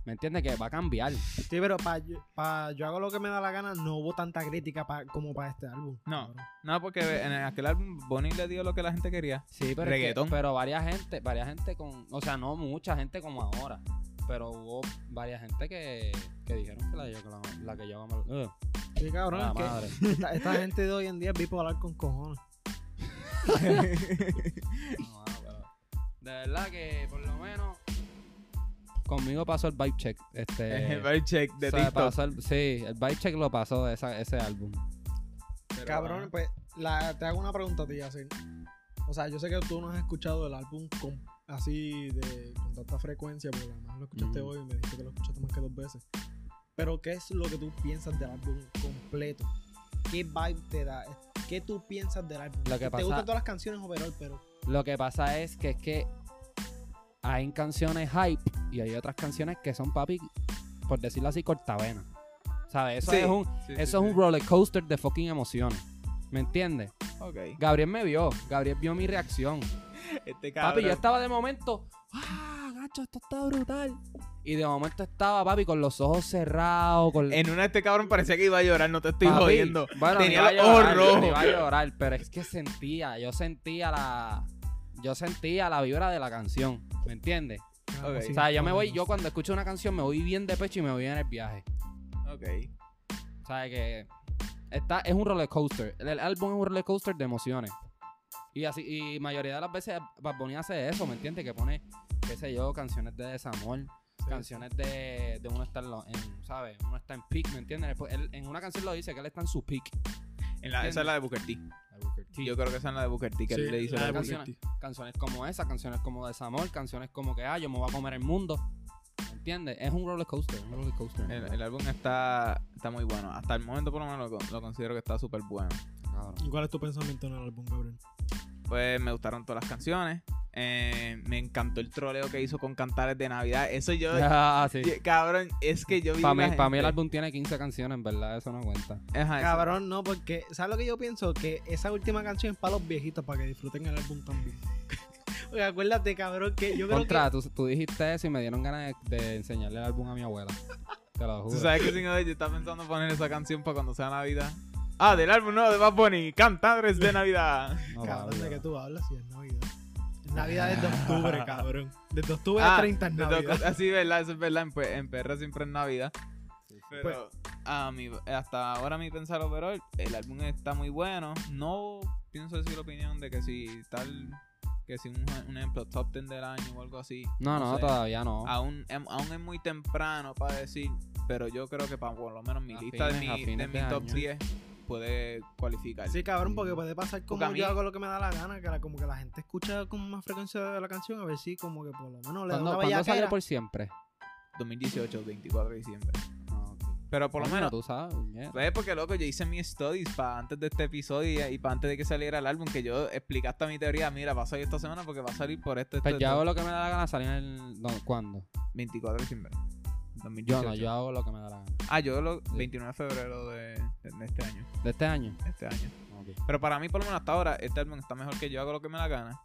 S2: ¿Me entiendes? Que va a cambiar.
S3: Sí, pero para yo, pa yo hago lo que me da la gana, no hubo tanta crítica pa- como para este álbum.
S1: No.
S3: cabrón.
S1: no, porque en aquel álbum Bonnie le dio lo que la gente quería.
S2: Sí, pero, es que-
S1: Reggaetón.
S2: pero varias gente, varias gente con, o sea, no mucha gente como ahora, pero hubo varias gente que, que dijeron que la, la, la que yo
S3: Sí, cabrón.
S2: la
S3: es que
S2: madre.
S3: esta, esta gente de hoy en día es bipolar con cojones.
S2: No, pero de verdad que por lo menos conmigo pasó el vibe check, este,
S1: el vibe check de
S2: o sea,
S1: TikTok.
S2: pasó el- sí, el vibe check lo pasó de esa- ese álbum.
S1: Pero,
S3: Cabrón, pues la, te hago una pregunta a ti. O sea, yo sé que tú no has escuchado el álbum con, así de con tanta frecuencia, porque además lo escuchaste
S2: Mm.
S3: hoy y me dijiste que lo escuchaste más que dos veces. Pero, ¿qué es lo que tú piensas del álbum completo? ¿Qué vibe te da? ¿Qué tú piensas del álbum?
S2: Lo que
S3: te
S2: pasa-
S3: gustan todas las canciones overall, pero
S2: Lo que pasa es que es que hay canciones hype y hay otras canciones que son papi, por decirlo así, cortavena. ¿Sabes? Eso
S1: Sí,
S2: es un,
S1: sí,
S2: eso
S1: sí,
S2: es un roller coaster de fucking emociones. ¿Me entiendes? Gabriel me vio, Gabriel vio mi reacción.
S1: Este
S2: Papi, yo estaba de momento, ¡ah, gacho, esto está brutal! Y de momento estaba, papi, con los ojos cerrados, con...
S1: En una este cabrón parecía que iba a llorar, no te estoy
S2: Papi,
S1: jodiendo.
S2: Bueno,
S1: Tenía los ojos rojos.
S2: iba a llorar, pero es que sentía, yo sentía la... Yo sentía la vibra de la canción, ¿me entiendes?
S1: Ok.
S2: O sea, yo me voy, yo cuando escucho una canción me voy bien de pecho y me voy en el viaje.
S1: Ok.
S2: O sea, que está, es un roller coaster. El, el álbum es un roller coaster de emociones. Y así, y mayoría de las veces Bad Bunny hace eso, ¿me entiendes? Que pone, qué sé yo, canciones de desamor, canciones de, de uno estar en, ¿sabes? Uno está en peak, ¿me entiendes? Él- en una canción lo dice que él está en su peak.
S1: En la, esa es la de Booker T.
S2: Sí.
S1: Yo creo que esa es la de Booker T, que
S3: Sí,
S1: él le hizo
S3: la
S1: la
S3: de
S1: de
S3: Booker
S2: canciones,
S3: T.
S2: canciones como esa, canciones como Desamor, canciones como que, ah, yo me voy a comer el mundo. ¿Entiendes? Es un roller coaster, un roller coaster.
S1: El, el álbum está, está muy bueno. Hasta el momento, por lo menos, lo, lo considero que está súper bueno.
S2: Cabrón.
S3: ¿Y ¿Cuál es tu pensamiento en el álbum, Gabriel?
S1: Pues me gustaron todas las canciones. Eh, me encantó el troleo que hizo con cantares de Navidad. Eso yo.
S2: Ah, sí.
S1: y- Cabrón, es que yo vi.
S2: Para mí, pa' mí el álbum tiene 15 canciones, en verdad, eso no cuenta.
S1: Ajá, eso.
S3: Cabrón, no, porque ¿sabes lo que yo pienso? Que esa última canción es para los viejitos, para que disfruten el álbum también. Oye, acuérdate, cabrón, que yo creo
S2: Contra, tú, tú dijiste eso y me dieron ganas de, de enseñarle el álbum a mi abuela. Te lo
S1: Tú
S2: juro.
S1: sabes que sin yo estaba pensando poner esa canción para cuando sea Navidad. Ah, del álbum nuevo de Bad Bunny, Cantares de Navidad.
S2: No,
S3: que, cabrón, ¿de
S2: ya.
S3: tú hablas? Si es Navidad. Es Navidad desde octubre, cabrón. Desde octubre
S1: Ah,
S3: a 30 es
S1: de
S3: Navidad.
S1: Así, ¿verdad? Eso es verdad. En, en PR siempre es Navidad.
S2: Sí, sí.
S1: Pero a mi, hasta ahora mi pensar overall, el álbum está muy bueno. No pienso decir la opinión de que si tal, que si un, un ejemplo top 10 del año o algo así.
S2: No, no,
S1: sé.
S2: todavía no.
S1: Aún, em- aún es muy temprano para decir, pero yo creo que para por lo menos mi
S2: A
S1: lista
S2: fines-
S1: de
S2: a
S1: mi, de
S2: de
S1: top
S2: año.
S1: 10 puede cualificar.
S3: Sí, cabrón, porque puede pasar como
S1: Porque mí-
S3: yo hago lo que me da la gana, que la- como que la gente escucha con más frecuencia de la canción, a ver si como que por lo menos le da
S2: ¿Cuándo,
S3: una
S2: ¿cuándo salió por siempre?
S1: 2018, 24 de diciembre.
S2: Ah.
S1: Pero por lo menos,
S2: tú sabes.
S1: Pues porque loco, yo hice mis studies para antes de este episodio y, para antes de que saliera el álbum, que yo expliqué hasta mi teoría, mira, va a salir esta semana porque va a salir por esto,
S2: Pues yo
S1: esto.
S2: hago lo que me da la gana salir en el... no, ¿Cuándo?
S1: 24 de diciembre.
S2: Yo
S1: 2018.
S2: no, yo hago lo que me da la gana.
S1: Ah, yo lo 29 de febrero de, de- de este año.
S2: ¿De este año?
S1: de Este año. Pero para mí, por lo menos hasta ahora, este álbum está mejor que yo hago lo que me da gana.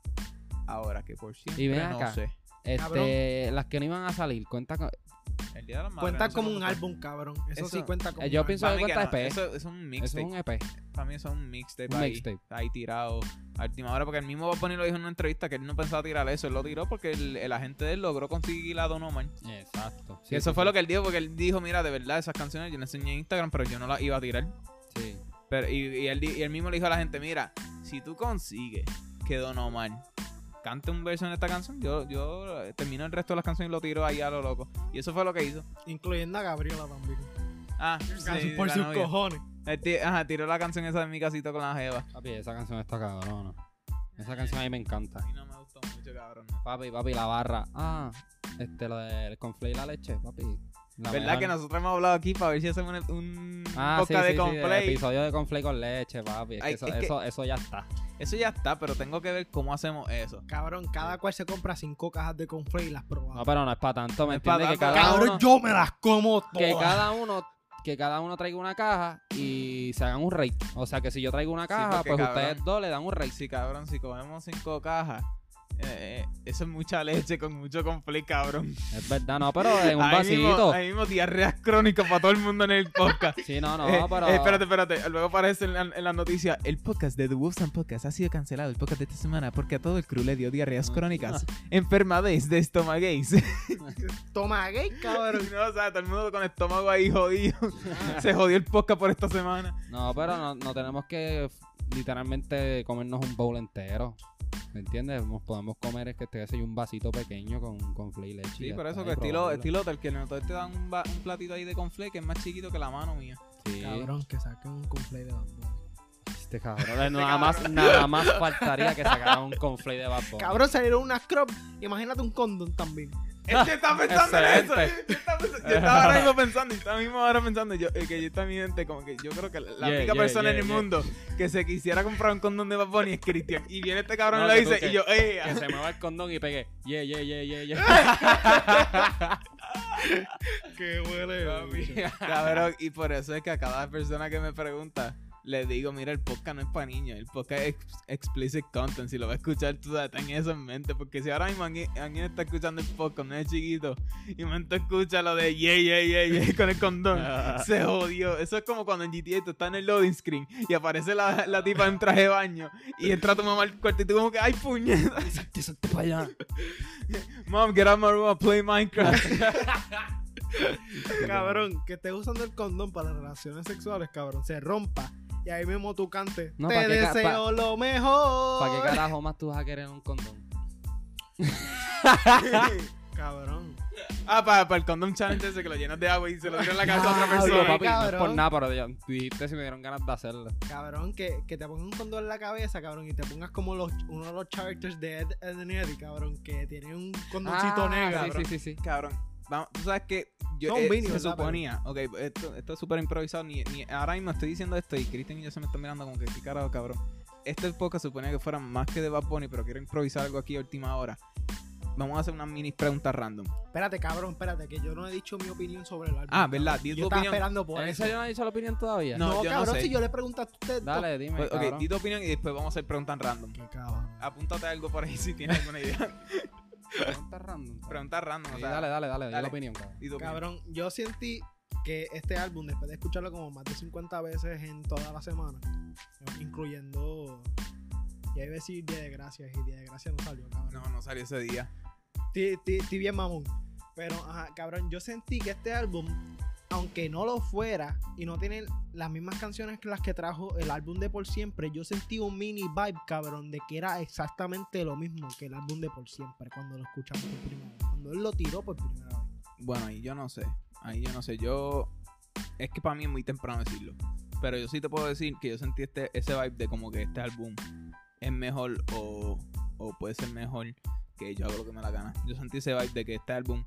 S1: Ahora que por siempre,
S2: Y ven
S1: no sé.
S2: Este, las que no iban a salir, cuenta con...
S1: El Día de las Madres,
S3: Cuenta como un álbum, cabrón. Eso,
S1: Eso-
S3: sí cuenta como
S2: Eh, yo
S3: un
S2: pienso
S3: álbum.
S1: Para mí
S2: cuenta
S1: que no,
S2: EP.
S1: Eso, eso es un
S2: Eso
S1: mixtape.
S2: es un EP.
S1: Para mí eso es un mixtape
S2: Un
S1: ahí,
S2: mixtape.
S1: ahí tirado a última hora. Porque el mismo Bad Bunny lo dijo en una entrevista que él no pensaba tirar eso. Él lo tiró porque el, el agente de él logró conseguir a Don Omar.
S2: Exacto.
S1: Y eso fue lo que él dijo, porque él dijo, mira, de verdad, esas canciones yo le enseñé en Instagram, pero yo no las iba a tirar.
S2: Sí.
S1: Pero, y, y él, di- y él mismo le dijo a la gente, mira, si tú consigues que Don Omar cante un verso en esta canción, yo, yo termino el resto de las canciones y lo tiro ahí a lo loco. Y eso fue lo que hizo.
S3: Incluyendo a Gabriela también.
S1: Ah, sí,
S3: por sus
S1: novia.
S3: cojones.
S1: Ajá, tiró la canción esa de mi casito con la jeva.
S2: Papi, esa canción está cabrona. Esa canción a mí me encanta.
S1: A mí no me gustó mucho, cabrón.
S2: Papi, papi, la barra. Ah, este, lo del conflay y la leche, papi. La
S1: ¿Verdad
S2: mejor.
S1: que nosotros hemos hablado aquí para ver si hacemos un, un
S2: Ah, sí,
S1: podcast
S2: sí,
S1: de
S2: sí,
S1: Complay?
S2: episodio de conflay con leche, papi. Es que
S1: Ay,
S2: eso,
S1: es que-
S2: eso, eso ya está.
S1: Eso ya está, pero tengo que ver cómo hacemos eso.
S3: Cabrón, cada cual se compra cinco cajas de conflay y las prueba.
S2: No, pero no es para tanto, ¿me
S1: No
S2: entiendes? Que cada
S3: Cabrón,
S2: uno,
S3: yo me las como todas.
S2: que cada uno que cada uno traiga una caja y se hagan un rate. O sea, que si yo traigo una caja,
S1: porque,
S2: pues
S1: cabrón,
S2: ustedes dos le dan un rate.
S1: Sí, cabrón, si comemos cinco cajas, eh, eh, eso es mucha leche con mucho conflicto, cabrón.
S2: Es verdad, no, pero en un
S1: Ahí mismo,
S2: vasito.
S1: ahí mismo diarreas crónicas para todo el mundo en el podcast.
S2: Sí, no, no,
S1: Eh,
S2: pero.
S1: eh, espérate, espérate. Luego aparece en la, en la noticia: el podcast de The Wolves and Podcast ha sido cancelado. El podcast de esta semana porque a todo el crew le dio diarreas crónicas, enfermedades de estomagues.
S3: Toma gay, cabrón.
S1: no, o sea, todo el mundo con estómago ahí jodido. Se jodió el podcast por esta semana.
S2: No, pero no, no tenemos que literalmente comernos un bowl entero. ¿Me entiendes? Nos podemos comer es que te un vasito pequeño con, con flay y leche.
S1: Sí, por eso que estilo, estilo hotel, que en el te dan un, va- un platito ahí de confle que es más chiquito que la mano mía.
S2: Sí.
S3: Cabrón, que saquen un conflay de Bunny.
S2: Este cabrón. Nada más, nada más faltaría que sacaran un conflay de Bunny.
S3: Cabrón, salieron unas crop. Imagínate un condón también.
S1: Este está pensando en eso.
S2: Excelente.
S1: Yo estaba, yo estaba ahora mismo pensando, y estaba mismo ahora pensando, yo, eh, que yo también gente, como que yo creo que la, la
S2: Yeah,
S1: única
S2: yeah,
S1: persona en
S2: yeah,
S1: el
S2: yeah.
S1: mundo que se quisiera comprar un condón de Bad Bunny es Cristian. Y viene este cabrón
S2: No,
S1: y lo
S2: que
S1: dice,
S2: que-
S1: y yo, ¡eh!
S2: Que se mueva el condón y pegue. Yeah, yeah, yeah, yeah, yeah.
S3: Qué huele.
S1: Cabrón, y por eso es que a cada persona que me pregunta, le digo, mira, el podcast no es para niños, el podcast es ex- explicit content. Si lo va a escuchar, tú sabes, ten eso en mente. Porque si ahora mismo alguien, alguien está escuchando el podcast, no es chiquito, y me escucha lo de yeah, yeah, yeah, yeah con el condón, se jodió. Eso es como cuando en GTA tú estás en el loading screen y aparece la, la tipa en traje de baño y entra tu mamá al cuarto y tú como que, ¡ay, puñeta!
S2: Salte, salte para allá.
S1: Mom, get out my room play Minecraft.
S3: Cabrón, que estés usando el condón para las relaciones sexuales, cabrón. Se rompa. Y ahí mismo tú cantes.
S2: No,
S3: Te
S2: ¿pa' qué ca-
S3: deseo lo mejor.
S2: ¿Para qué carajo más tú vas a querer un condón?
S3: Cabrón.
S1: Ah, para, el condom challenge ese que lo llenas de agua y se lo tiras en la cabeza a otra persona.
S2: papi, no es por nada, pero ya dijiste si me dieron ganas de hacerlo.
S3: Cabrón, que, que te pongan un condón en la cabeza, cabrón, y te pongas como los, uno de los characters de Ed, Ed and Eddie, cabrón, que tiene un condoncito
S2: Ah,
S3: negro.
S2: Sí, sí, sí, sí.
S1: Cabrón. Vamos, tú sabes que yo eh, se suponía, ok, esto, esto es súper improvisado, ni, ni- ahora mismo estoy diciendo esto y Cristian y yo se me están mirando como que qué carajo, cabrón. Este podcast suponía que fuera más que de Bad Bunny, pero quiero improvisar algo aquí a última hora. Vamos a hacer unas mini preguntas random.
S3: Espérate, cabrón, espérate, que yo no he dicho mi opinión sobre el álbum.
S1: Ah. ¿verdad? Di
S3: Yo
S1: tu
S3: estaba
S1: opinión.
S3: esperando por
S2: ¿En
S3: eso.
S2: serio no ha dicho la opinión todavía?
S1: No,
S3: No,
S1: yo no
S3: cabrón,
S1: sé.
S3: si yo le pregunto a usted.
S2: Dale, dime,
S1: Pues, ok,
S2: cabrón.
S1: di tu opinión y después vamos a hacer preguntas random.
S3: Qué cabrón.
S1: Apúntate algo por ahí si tienes alguna idea.
S2: Pregunta random.
S1: preguntas random, o
S2: Sí,
S1: sea,
S2: dale, dale, dale,
S1: dale.
S2: la opinión, cabrón.
S1: di tu opinión.
S3: Cabrón, yo sentí que este álbum, después de escucharlo como más de 50 veces en toda la semana, incluyendo. Ya iba a decir Día de Gracias y Día de Gracias no salió, cabrón.
S1: No, no salió ese día.
S3: Estoy bien mamón. Pero, ajá, cabrón, yo sentí que este álbum, aunque no lo fuera y no tiene las mismas canciones que las que trajo el álbum de Por Siempre, yo sentí un mini vibe, cabrón, de que era exactamente lo mismo que el álbum de Por Siempre cuando lo escuchamos por primera vez. Cuando él lo tiró por primera vez.
S1: Bueno, ahí yo no sé. Ahí yo no sé. Yo. Es que para mí es muy temprano decirlo. Pero yo sí te puedo decir que yo sentí este, ese vibe de como que este álbum es mejor o, o puede ser mejor que yo hago lo que me la gana. Yo sentí ese vibe de que este álbum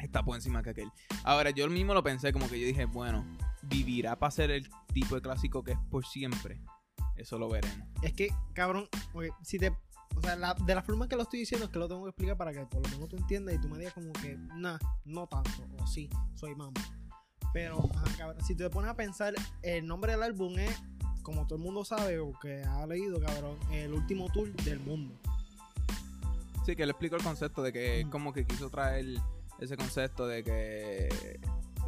S1: está por encima que aquel. Ahora, yo mismo lo pensé como que yo dije, bueno, vivirá para ser el tipo de clásico que es por siempre. Eso lo veremos.
S3: Es que, cabrón, si te. O sea, la- de la forma que lo estoy diciendo es que lo tengo que explicar para que por lo menos tú entiendas y tú me digas como que, nah, no tanto, o sí, soy mamá. Pero, ajá, cabrón, si te pones a pensar, el nombre del álbum es, como todo el mundo sabe o que ha leído, cabrón, el último tour del mundo.
S1: Sí, que le explico el concepto de que
S3: Mm.
S1: como que quiso traer ese concepto de que...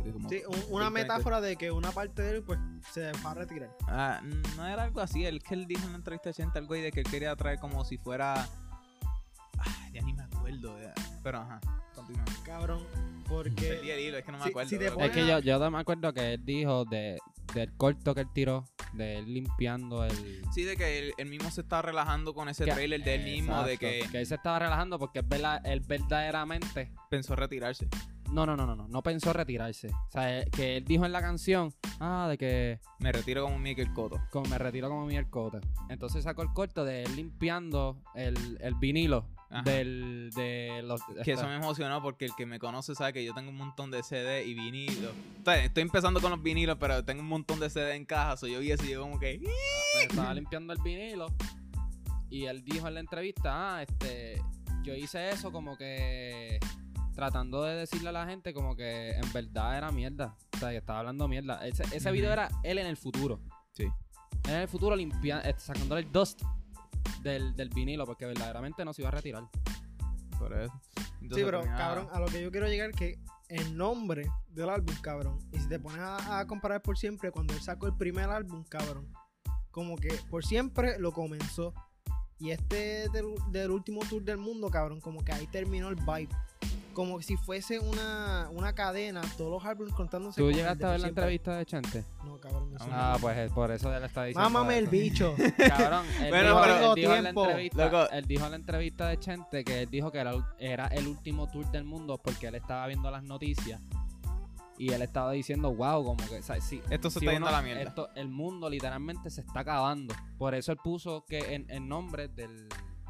S1: de como-
S3: Sí, un- una metáfora de que una parte de él, pues, se va a retirar.
S1: Ah, no era algo así, él que él dijo en la entrevista reciente algo ahí de que él quería traer como si fuera... Ya ni me acuerdo, ya. pero ajá, continúa.
S3: Cabrón, porque.
S1: El hilo, es que no me acuerdo.
S3: si
S2: Es que yo, yo me acuerdo que él dijo de, del corto que él tiró, de él limpiando el...
S1: Sí, de que él, él mismo se está relajando con ese
S2: que-
S1: trailer de él mismo, de que
S2: Exacto, él se estaba relajando porque él, él verdaderamente...
S1: pensó retirarse.
S2: No, no, no, no, no, no pensó retirarse. O sea, él- que él dijo en la canción, ah, de que
S1: Me retiro como Michael Cotto.
S2: como me retiro como mi Cote. Entonces sacó el corto de él limpiando el, el vinilo
S1: Ajá.
S2: del, de los...
S1: Que eso me emocionó porque el que me conoce sabe que yo tengo un montón de CD y vinilos. Estoy, estoy empezando con los vinilos, pero tengo un montón de CD en caja. Yo vi eso y yo como que...
S2: Pues, estaba limpiando el vinilo y él dijo en la entrevista, ah, este, yo hice eso como que tratando de decirle a la gente como que en verdad era mierda, o sea, que estaba hablando mierda. Ese, ese video era él en el futuro.
S1: Sí.
S2: Él en el futuro limpiando, sacándole el dust del, del vinilo porque verdaderamente no se iba a retirar.
S1: Por eso.
S3: Sí, pero, cabrón, a lo que yo quiero llegar que el nombre del álbum, cabrón, y si te pones a, a comparar por siempre, cuando él sacó el primer álbum, cabrón, como que por siempre lo comenzó. Y este del, del último tour del mundo, cabrón, como que ahí terminó el vibe. Como si fuese una, una cadena, todos los álbumes contándose.
S2: ¿Tú llegaste a ver la
S3: siempre.
S2: entrevista de Chente?
S3: No, cabrón, no sé.
S2: Ah, pues eh, por eso él está diciendo.
S3: Mámame el bicho.
S2: Cabrón, él,
S1: Bueno,
S2: dijo,
S1: pero-
S2: él dijo en la
S3: tiempo.
S2: entrevista, él dijo en la entrevista de Chente que él dijo que era, era el último tour del mundo porque él estaba viendo las noticias y él estaba diciendo, wow, como que, o sea, sí,
S1: Esto se
S2: si
S1: está yendo a la mierda.
S2: esto- el mundo literalmente se está acabando. Por eso él puso que en, en nombre del,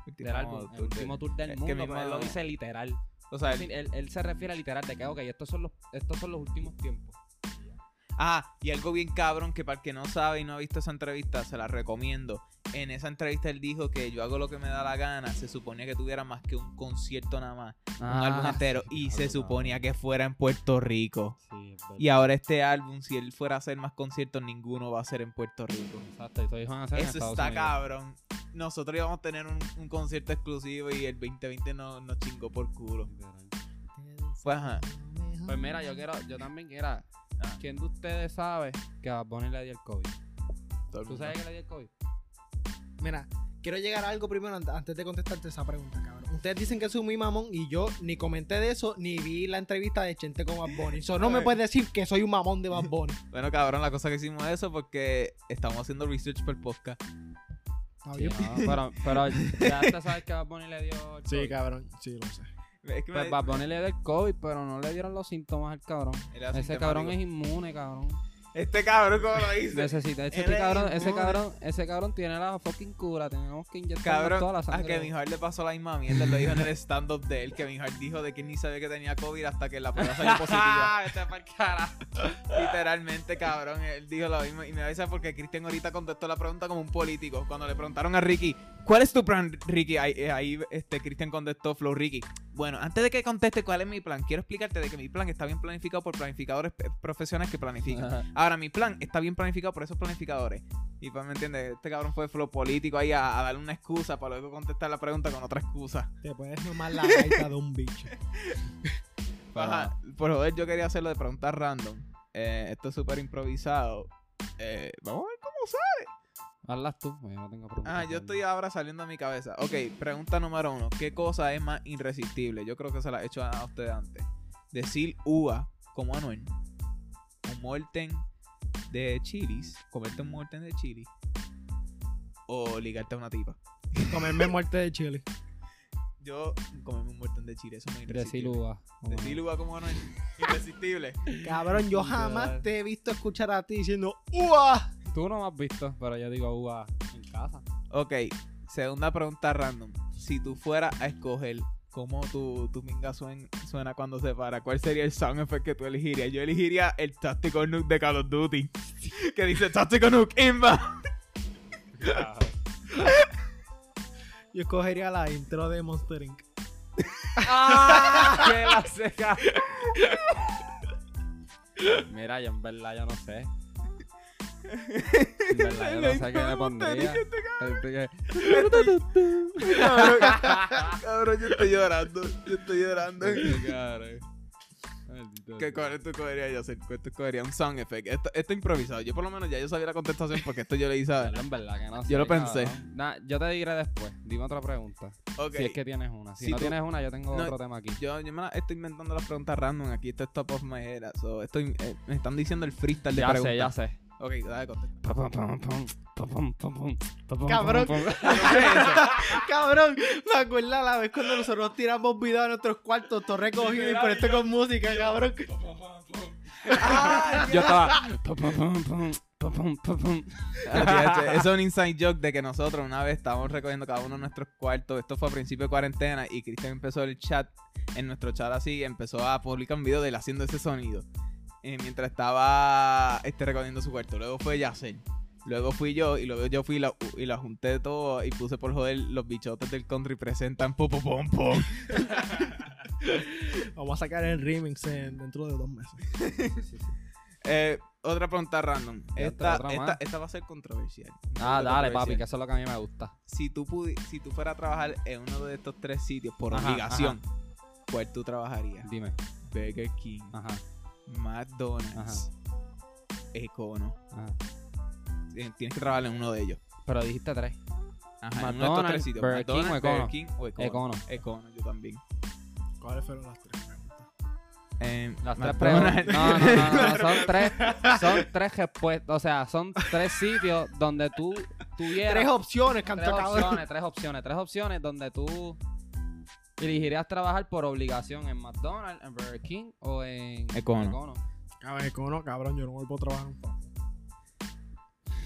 S1: Último
S2: del álbum, el último tour del
S1: que
S2: mundo,
S1: mismo-
S2: pero él lo dice literal. Él, se refiere literal de que, ok, estos son los, estos son los últimos tiempos.
S1: Ah, y algo bien cabrón que para el que no sabe y no ha visto esa entrevista, se la recomiendo. En esa entrevista él dijo que yo hago lo que me da la gana. Se suponía que tuviera más que un concierto nada más, un álbum entero. y se suponía que fuera en Puerto Rico.
S2: Sí.
S1: Y ahora este álbum, si él fuera a hacer más conciertos, ninguno va a ser en Puerto Rico.
S2: Exacto, y todos iban a hacer en
S1: Eso
S2: Estados
S1: está
S2: Unidos.
S1: cabrón. Nosotros íbamos a tener un, un concierto exclusivo y el 2020 no- nos chingó por culo. Pues ajá.
S2: Pues mira, yo quiero, yo también quiero.
S1: Ah.
S2: ¿Quién de ustedes sabe que a Bad Bunny le dio el COVID?
S1: Todo el
S2: ¿Tú
S1: mundo.
S2: sabes que le dio el COVID?
S3: Mira, quiero llegar a algo primero ant- antes de contestarte esa pregunta, cabrón. Ustedes dicen que soy muy mamón y yo ni comenté de eso ni vi la entrevista de Chente con Bad Bunny. So, no me puedes decir que soy un mamón de Bad Bunny.
S1: Bueno, cabrón, la cosa que hicimos es eso porque estamos haciendo research para el podcast.
S3: Está
S2: Sí,
S3: bien.
S2: no, pero, pero ya te sabes que a Bad Bunny le dio el
S3: Sí,
S2: COVID.
S3: cabrón, sí, lo sé.
S1: Es que
S2: Pues
S1: me-
S2: Bad Bunny le dio el COVID, pero no le dieron los síntomas al cabrón. Ese cabrón es inmune, cabrón.
S1: Este cabrón, ¿cómo lo dice?
S2: Necesita, ese,
S3: Él es
S2: cabrón, ese cabrón, ese cabrón tiene la fucking cura. Tenemos que inyectarle
S1: Cabrón,
S2: toda la
S1: a
S2: sangre.
S1: Kevin Hart le pasó la misma mierda. Lo dijo en el stand-up de él. Kevin Hart dijo de que ni sabía que tenía COVID hasta que la prueba salió positiva.
S2: Carajo.
S1: Literalmente, cabrón. Él dijo lo mismo. Y me avisa porque Cristian ahorita contestó la pregunta como un político. Cuando le preguntaron a Ricky, ¿cuál es tu plan, Ricky? Ahí, eh, ahí, este, Cristian contestó, Flow Ricky. Bueno, antes de que conteste cuál es mi plan, quiero explicarte de que mi plan está bien planificado por planificadores eh, profesionales que planifican.
S2: Ajá.
S1: Ahora, mi plan está bien planificado por esos planificadores. Y pues, ¿me entiendes? Este cabrón fue flow político ahí a, a darle una excusa para luego contestar la pregunta con otra excusa.
S3: Te puedes nomar la gaita de un bicho.
S1: Ajá. Por joder, yo quería hacerlo de preguntas random. Eh, esto es súper improvisado. Eh, vamos a ver cómo sale.
S2: Hazlas tú, pues yo no tengo preguntas.
S1: Ah, yo estoy ahora saliendo de mi cabeza. Ok, pregunta número uno. ¿Qué cosa es más irresistible? Yo creo que se la he hecho a ustedes antes. Decir uva como Anuel. Un muerten de chilis. Comerte un muerten de chili. O ligarte a una tipa.
S3: Comerme muerte de chile.
S1: Yo comerme un muerten de chile. Eso no es
S2: De
S1: irresistible.
S2: Silúa.
S1: Decir uva como Anuel. Irresistible.
S3: Cabrón, yo jamás te he visto escuchar a ti diciendo ¡Ua!
S2: Tú no me has visto, pero yo digo uva en casa.
S1: Ok, segunda pregunta random. Si tú fueras a escoger cómo tu, tu minga suen- suena cuando se para, ¿cuál sería el sound effect que tú elegirías? Yo elegiría el Tactical Nuke de Call of Duty. que dice Tactical Nuke Inva.
S3: Yo escogería la intro de Monster Inc.
S2: ¡Ah! ¡Qué la seca! Mira, yo en verdad yo no sé. No sé qué me pondría. Que-
S1: cabrón, cabrón, yo estoy llorando. Yo estoy llorando. ¿Qué
S2: sea.
S1: cuál tú cogerías, yo sé? ¿Cuál tú cogerías? Un sound effect. Esto, esto improvisado. Yo por lo menos ya yo sabía la contestación porque esto yo le hice a...
S2: Verdad, En verdad que no sé.
S1: Yo lo pensé.
S2: Nah, yo te diré después. Dime otra pregunta.
S1: Ok.
S2: Si es que tienes una. Si,
S1: Si
S2: no
S1: tú-
S2: tienes una, yo tengo
S1: No,
S2: otro tema aquí.
S1: Yo, yo me la estoy inventando las preguntas random. Aquí esto es top of my head. So, estoy, eh, me están diciendo el freestyle de
S2: Ya
S1: preguntas.
S2: sé, ya sé.
S1: Ok, dale, contesta.
S3: Cabrón. Cabrón, me acuerdo la vez cuando nosotros tiramos videos a nuestros cuartos, todo recogido y por esto con música, cabrón.
S2: Yo estaba.
S1: Eso es un inside joke de que nosotros una vez estábamos recogiendo cada uno de nuestros cuartos. Esto fue a principio de cuarentena y Cristian empezó el chat, en nuestro chat así, empezó a publicar un video de él haciendo ese sonido. Eh, mientras estaba este, recogiendo su cuarto. Luego fue Yacel. Luego fui yo y luego yo fui y la, y la junté todo y puse por joder los bichotes del country presentan pum pum pum pum.
S3: Vamos a sacar el remix en- dentro de dos meses.
S1: Eh, otra pregunta random. Esta,
S2: otra
S1: esta, esta va a ser controversial.
S2: Ah, dale,
S1: controversial.
S2: papi, que eso es lo que a mí me gusta.
S1: si tú pudi- si tú fueras a trabajar en uno de estos tres sitios por
S2: Ajá,
S1: obligación, ¿cuál tú trabajarías?
S2: Dime.
S1: Burger King,
S2: Ajá,
S1: McDonald's, Econo. Eh, Tienes que trabajar en uno de ellos.
S2: Pero dijiste tres.
S1: Ajá, en uno de estos tres
S2: McDonald's,
S1: sitios.
S2: Burger King o Econo.
S1: Burger King o Econo.
S2: Econo.
S1: Econo, yo también.
S3: ¿Cuáles fueron las tres preguntas?
S1: Eh,
S2: Las tres preguntas. No, no, no, no, son tres. Son tres respuestas. O sea, son tres sitios donde tú tuvieras.
S3: Tres opciones,
S2: tres
S3: canto cabrón.
S2: opciones, tres opciones, tres opciones donde tú elegirías trabajar por obligación en McDonald's, en Burger King o en
S1: Econo.
S3: Cabrón, Econo, cabrón, yo no vuelvo a trabajar en.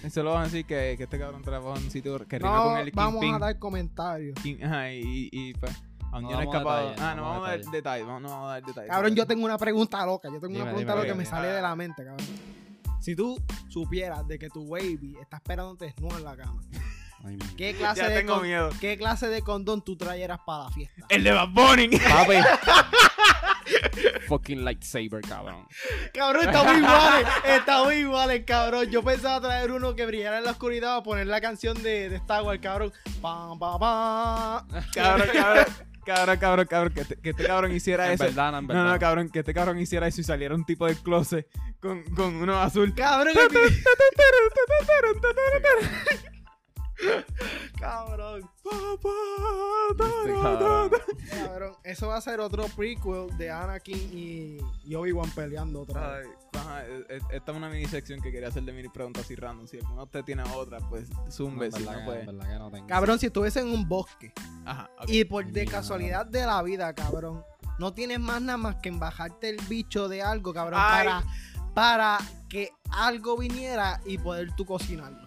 S1: Eso lo van a decir que, que este cabrón trabaja en un sitio que rima
S3: No,
S1: con el
S3: vamos a dar comentarios.
S1: King- ajá, y, y pues. Aún
S2: No
S1: yo no he escapado.
S2: detalles,
S1: ah,
S2: no
S1: no
S2: vamos a
S1: dar detalles. Vamos, no vamos a dar detalles.
S3: Cabrón, yo tengo una pregunta loca. Yo tengo
S2: Dime,
S3: una pregunta
S2: dime,
S3: loca que me sale de la mente, cabrón. Si tú supieras de que tu baby está esperándote desnudo en la cama,
S2: Ay,
S3: ¿qué clase,
S1: Ya
S3: de,
S1: tengo
S3: con-
S1: miedo.
S3: ¿qué clase de condón tú trajeras para la fiesta?
S1: El de Bad Bunny.
S2: Papi. Fucking lightsaber, cabrón.
S3: Cabrón, está muy igual, está muy igual, cabrón. Yo pensaba traer uno que brillara en la oscuridad o poner la canción de, de Star Wars, cabrón. Pam, pam, pam.
S1: cabrón, cabrón, cabrón, cabrón, cabrón, que, este- que este cabrón hiciera
S2: En
S1: eso.
S2: verdad, no, en verdad.
S1: No, no, cabrón, que este cabrón hiciera eso y saliera un tipo del closet con, con uno azul.
S3: Cabrón, cabrón,
S2: Este cabrón.
S3: cabrón. eso va a ser otro prequel de Anakin y, y Obi-Wan peleando otra vez.
S1: Ay, ajá, e- e- esta es una mini sección que quería hacer de mini preguntas y random. Si alguno de ustedes tiene otra, pues zumbe.
S2: No,
S1: si no, pues.
S2: no.
S3: Cabrón, si estuviese en un bosque
S1: Ajá,
S3: y por de casualidad de la vida, cabrón, no tienes más nada más que embajarte el bicho de algo, cabrón,
S1: Ay.
S3: para, para que algo viniera y poder tú cocinarlo.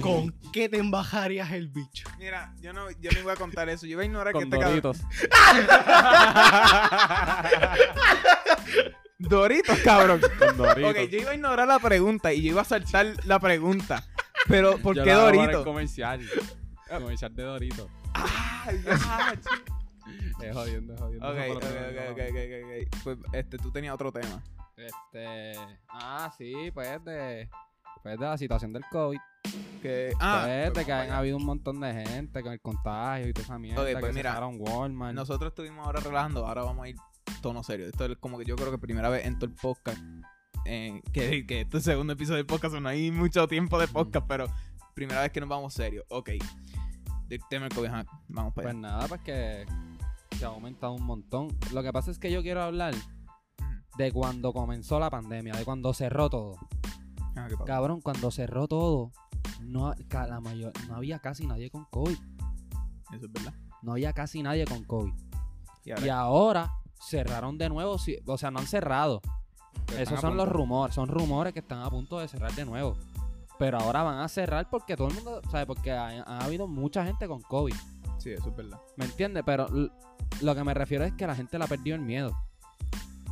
S3: ¿Con qué te embajarías el bicho?
S1: Mira, yo no, yo no iba a contar eso. Yo iba a ignorar que este cabrón.
S2: Doritos.
S1: Doritos, cabrón.
S2: Con Doritos.
S1: Ok, yo iba a ignorar la pregunta y yo iba a saltar la pregunta. Pero, ¿por
S2: Yo
S1: qué Doritos?
S2: comercial. comercial de Doritos.
S1: Ay, ya,
S2: Es jodiendo, es jodiendo.
S1: Ok,
S2: Eso
S1: ok, ok,
S2: que-
S1: ok, ok, ok, ok. Pues, este, tú tenías otro tema.
S2: Este. Ah, sí, pues de. Pues de la situación del COVID.
S1: Que, ah,
S2: pues
S1: pues
S2: que han habido un montón de gente con el contagio y toda esa mierda.
S1: Ok, pues
S2: que
S1: mira,
S2: Walmart.
S1: Nosotros estuvimos ahora relajando, ahora vamos a ir tono serio. Esto es como que yo creo que primera vez en todo el podcast. eh, que, que este es el segundo episodio del podcast, no hay mucho tiempo de podcast, pero primera vez que nos vamos serio. Ok. Del tema del vamos para
S2: Pues
S1: allá.
S2: nada, pues que, que ha aumentado un montón. Lo que pasa es que yo quiero hablar de cuando comenzó la pandemia, de cuando cerró todo.
S1: Ah.
S2: Cabrón, cuando cerró todo, no, la mayor, no había casi nadie con COVID.
S1: Eso es verdad.
S2: No había casi nadie con COVID.
S1: Y ahora,
S2: Y ahora cerraron de nuevo, o sea, no han cerrado. Esos son los rumores, son rumores que están a punto de cerrar de nuevo. Pero ahora van a cerrar porque todo el mundo, ¿sabe? Porque ha, ha habido mucha gente con COVID.
S1: Sí, eso es verdad.
S2: ¿Me entiendes? Pero lo que me refiero es que la gente le ha perdido el miedo.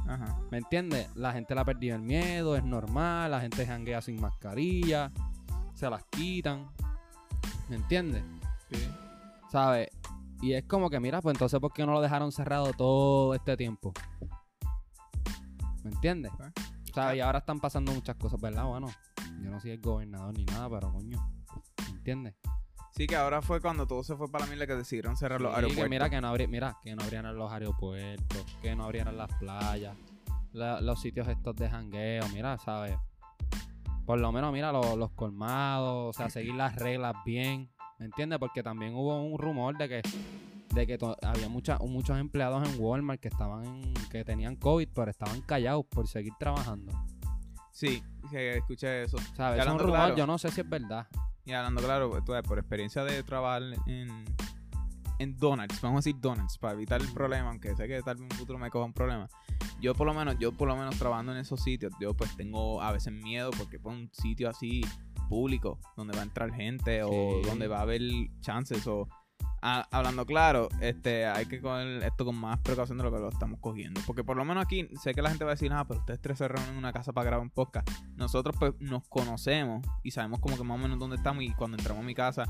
S1: Ajá.
S2: ¿Me entiendes? La gente le ha perdido el miedo, es normal, la gente janguea sin mascarilla, se las quitan. ¿Me entiendes?
S1: Sí.
S2: ¿Sabes? Y es como que, mira, pues entonces, ¿por qué no lo dejaron cerrado todo este tiempo? ¿Me entiendes? ¿Sabes? Y ahora están pasando muchas cosas, ¿verdad? Bueno, yo no soy el gobernador ni nada, pero coño, ¿me entiendes?
S1: Sí, que ahora fue cuando todo se fue para la mierda que decidieron cerrar los aeropuertos.
S2: que mira que no abri- mira que no abrieran los aeropuertos, que no abrieran las playas, la- los sitios estos de jangueo, mira, ¿sabes? Por lo menos, mira, lo- los colmados, o sea, seguir las reglas bien, ¿me entiendes? Porque también hubo un rumor de que de que había mucha- muchos empleados en Walmart que estaban en- que tenían COVID, pero estaban callados por seguir trabajando.
S1: Sí, que escuché eso.
S2: ¿Sabes? Es un rumor,
S1: claro.
S2: yo no sé si es verdad.
S1: Y hablando claro, pues, tú por experiencia de trabajar en, en Donuts, vamos a decir Donuts, para evitar el problema, aunque sé que tal vez en un futuro me coja un problema. Yo por lo menos, yo por lo menos trabajando en esos sitios, yo pues tengo a veces miedo porque por un sitio así público, donde va a entrar gente o
S2: Sí.
S1: donde va a haber chances o... a- hablando claro, este, hay que coger esto con más precaución de lo que lo estamos cogiendo. Porque por lo menos aquí, sé que la gente va a decir, ah, pero ustedes tres se reúnen en una casa para grabar un podcast nosotros pues nos conocemos y sabemos como que más o menos dónde estamos y cuando entramos a mi casa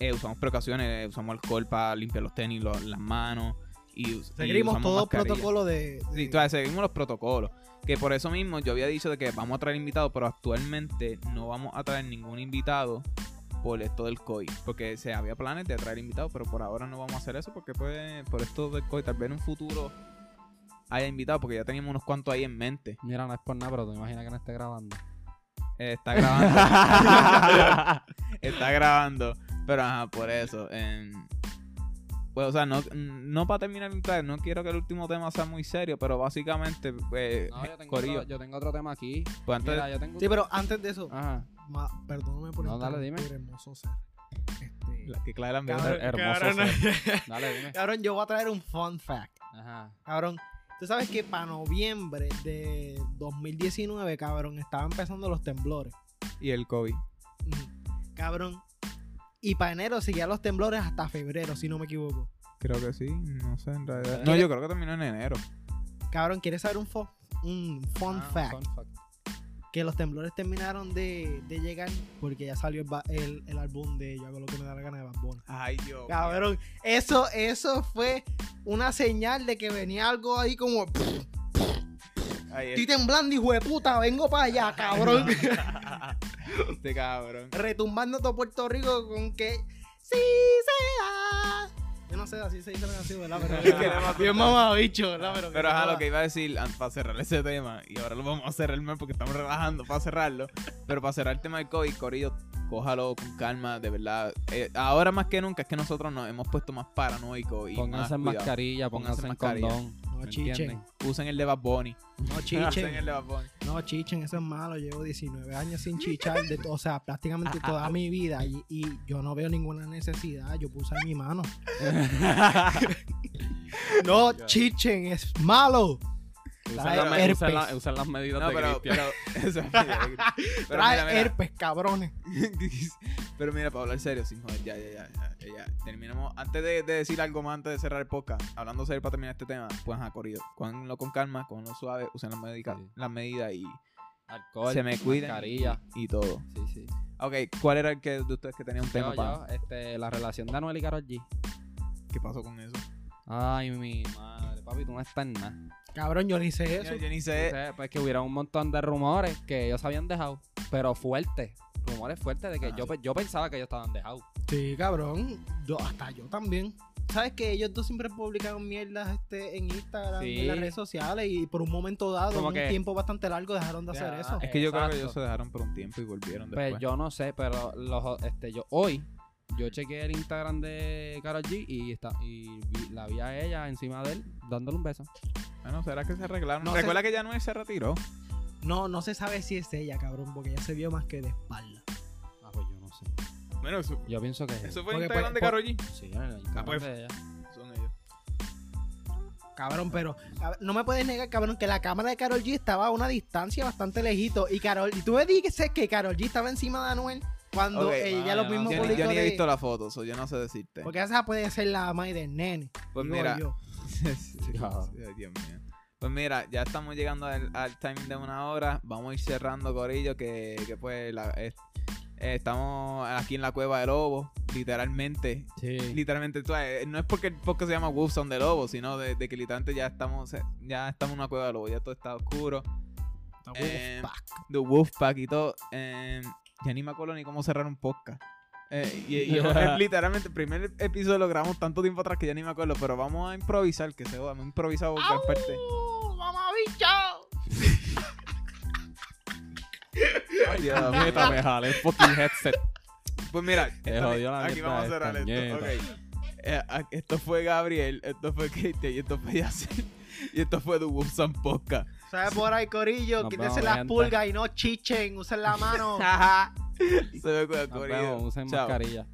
S1: eh, usamos precauciones, eh, usamos alcohol para limpiar los tenis, las manos y, us- y
S3: Seguimos
S1: usamos
S3: todo
S1: mascarilla.
S3: protocolo de.
S1: Sí,
S3: de-
S1: todavía seguimos los protocolos. Que por eso mismo yo había dicho de que vamos a traer invitados, pero actualmente no vamos a traer ningún invitado por esto del COVID. Porque se había planes de traer invitados, pero por ahora no vamos a hacer eso porque pues por esto del COVID tal vez en un futuro haya invitados porque ya teníamos unos cuantos ahí en mente.
S2: Mira, no es por nada, pero tú imaginas que no esté grabando.
S1: Eh, está grabando. está grabando. Pero ajá, por eso. em, pues, o sea, no, no para terminar, no quiero que el último tema sea muy serio, pero básicamente, pues,
S2: No, yo tengo,
S1: Corillo,
S2: otro, yo tengo otro tema aquí.
S1: pues antes
S2: Mira, yo tengo
S3: Sí, pero antes de eso,
S2: Ajá.
S3: ma- perdóname por
S2: No, dale, dime.
S3: hermoso ser. Este,
S1: la que ambiente.
S3: cabrón,
S2: hermoso
S3: cabrón,
S2: Dale, dime.
S3: cabrón, yo voy a traer un fun fact.
S2: Ajá.
S3: Cabrón, tú sabes que para noviembre de 2019, cabrón, estaban empezando los temblores.
S1: Y el COVID.
S3: Cabrón. Y para enero seguían los temblores hasta febrero, si no me equivoco.
S1: Creo que sí, no sé en realidad. No, yo creo que terminó en enero.
S3: Cabrón, ¿quieres saber un, fo- un fun
S2: Ah,
S3: fact?
S2: fun fact.
S3: Que los temblores terminaron de, de llegar porque ya salió el, el, el álbum de Yo hago lo que me da la gana de Bad Bunny.
S1: Ay, Dios.
S3: Cabrón, eso, eso fue una señal de que venía algo ahí como...
S1: Ay,
S3: Estoy temblando, hijo de puta, vengo para allá, cabrón.
S1: este cabrón.
S3: Retumbando todo Puerto Rico con que... Sí sea. Yo no sé, así se dice la canción, ¿verdad? Pero bien mamabicho, ¿verdad? Pero,
S1: Pero ajá, lo que iba a decir para cerrar ese tema, y ahora lo vamos a cerrar más porque estamos relajando para cerrarlo. Pero para cerrar el tema del COVID, Corillo, cójalo con calma, de verdad. Eh, ahora más que nunca es que nosotros nos hemos puesto más paranoicos y más
S2: Pónganse en
S1: cuidado.
S2: mascarilla,
S1: Pónganse
S2: pónganse en
S1: mascarilla.
S2: condón.
S3: No
S2: ¿me
S3: chichen.
S1: Usen el de Bad Bunny.
S3: No
S1: Usen el
S3: chichen.
S1: de Bad Bunny.
S3: No chichen, eso es malo. Llevo 19 años sin chichar, de o sea, prácticamente toda mi vida. Y, y yo no veo ninguna necesidad. Yo puse mi mano. No chichen, es malo.
S2: La- la- usen las medidas
S1: No,
S2: de
S1: pero,
S2: Cristian.
S1: pero, eso es medio- pero
S3: Trae
S1: mira, mira.
S3: herpes, cabrones.
S1: Pero mira, para hablar serio, sin joder, ya, ya, ya, ya, ya, ya. Terminamos. Antes de, de decir algo más, antes de cerrar el podcast, hablando serio para terminar este tema, pues ajá, corrido. Cóganlo con calma, cóganlo suave, usen las,
S2: Sí.
S1: las medidas y,
S2: Alcohol,
S1: se me cuiden
S2: mascarilla.
S1: y todo.
S2: Sí, sí.
S1: Ok, ¿cuál era el que de ustedes que tenía un tema
S2: Yo,
S1: para?
S2: este, la relación de Anuel y Karol G.
S1: ¿Qué pasó con eso?
S2: Ay, mi madre, papi, tú no estás en nada.
S3: Cabrón, yo ni hice eso.
S1: Yo, yo ni
S2: O
S1: sé.
S2: sea, pues que hubiera un montón de rumores que ellos habían dejado, pero fuertes. Rumores fuertes de que
S1: Ah,
S2: yo, yo pensaba que ellos estaban dejados.
S3: Sí, cabrón. Yo, hasta yo también. ¿Sabes que ellos dos siempre publican mierdas este, en Instagram,
S2: Sí.
S3: en las redes sociales y por un momento dado,
S2: Como
S3: en
S2: que-
S3: un tiempo bastante largo, dejaron de hacer eso?
S1: Es que yo creo que ellos se dejaron por un tiempo y volvieron después.
S2: Pues yo no sé, pero los, este, yo hoy yo chequeé el Instagram de Karol G y, está, y vi- la vi a ella encima de él dándole un beso.
S1: Bueno, ¿será que se arreglaron?
S3: No
S1: Recuerda que ya no se retiró.
S3: No, no se sabe si es ella, cabrón, porque ella se vio más que de espalda.
S2: Ah, pues yo no sé.
S1: Bueno, eso,
S2: Yo pienso que
S1: eso fue
S3: Porque,
S1: el Instagram
S3: pues,
S1: de Karol G.
S2: sí, en el Instagram
S1: pues,
S2: de ella.
S1: Son ellos.
S3: Cabrón, pero cab- no me puedes negar, cabrón, que la cámara de Carol G estaba a una distancia bastante lejito. Y Carol, y tú me dices que Carol G estaba encima de Anuel cuando
S1: Ok,
S3: ella
S2: ah,
S3: lo
S2: ya
S3: mismo
S2: no sé.
S1: Yo, ni- yo ni he
S3: de-
S1: visto la foto, so yo no sé decirte.
S3: Porque esa puede ser la madre del nene.
S1: Pues
S3: digo
S1: mira,
S3: yo.
S1: Sí,
S2: Claro.
S1: sí, ay, Dios mío. Pues mira, ya estamos llegando al, al timing de una hora. Vamos a ir cerrando, Corillo, que, que pues la- es- eh, estamos aquí en la cueva de lobo, literalmente.
S2: Sí.
S1: Literalmente, tú sabes, no es porque el podcast se llama Wolves on the Lobo, sino de, de que literalmente ya estamos, ya estamos en una cueva de lobo, ya todo está oscuro. Eh,
S3: Wolfpack.
S1: The Wolfpack y todo. eh, ya ni me acuerdo ni cómo cerrar un podcast. Eh, y, y es literalmente, el primer episodio lo grabamos tanto tiempo atrás que ya ni me acuerdo, pero vamos a improvisar, que se joda, hemos improvisado gran parte.
S3: ¡Mamá bicho!
S1: Ay, Dios mío.
S2: Me jalé el fucking headset.
S1: Pues mira, esta- aquí vamos a cerrar esto.
S2: nieta.
S1: ok. Eh, esto fue Gabriel, esto fue Kate y esto fue Yacel. Y esto fue The Wolves and Podcast.
S3: ¿Sabes por ahí, Corillo?
S2: Nos
S3: Quítense
S2: vemos,
S3: las
S2: gente.
S3: pulgas y no chichen. Usen la mano.
S1: Se ve
S2: Nos
S1: Corillo.
S2: vemos, usen
S1: Chao.
S2: mascarilla.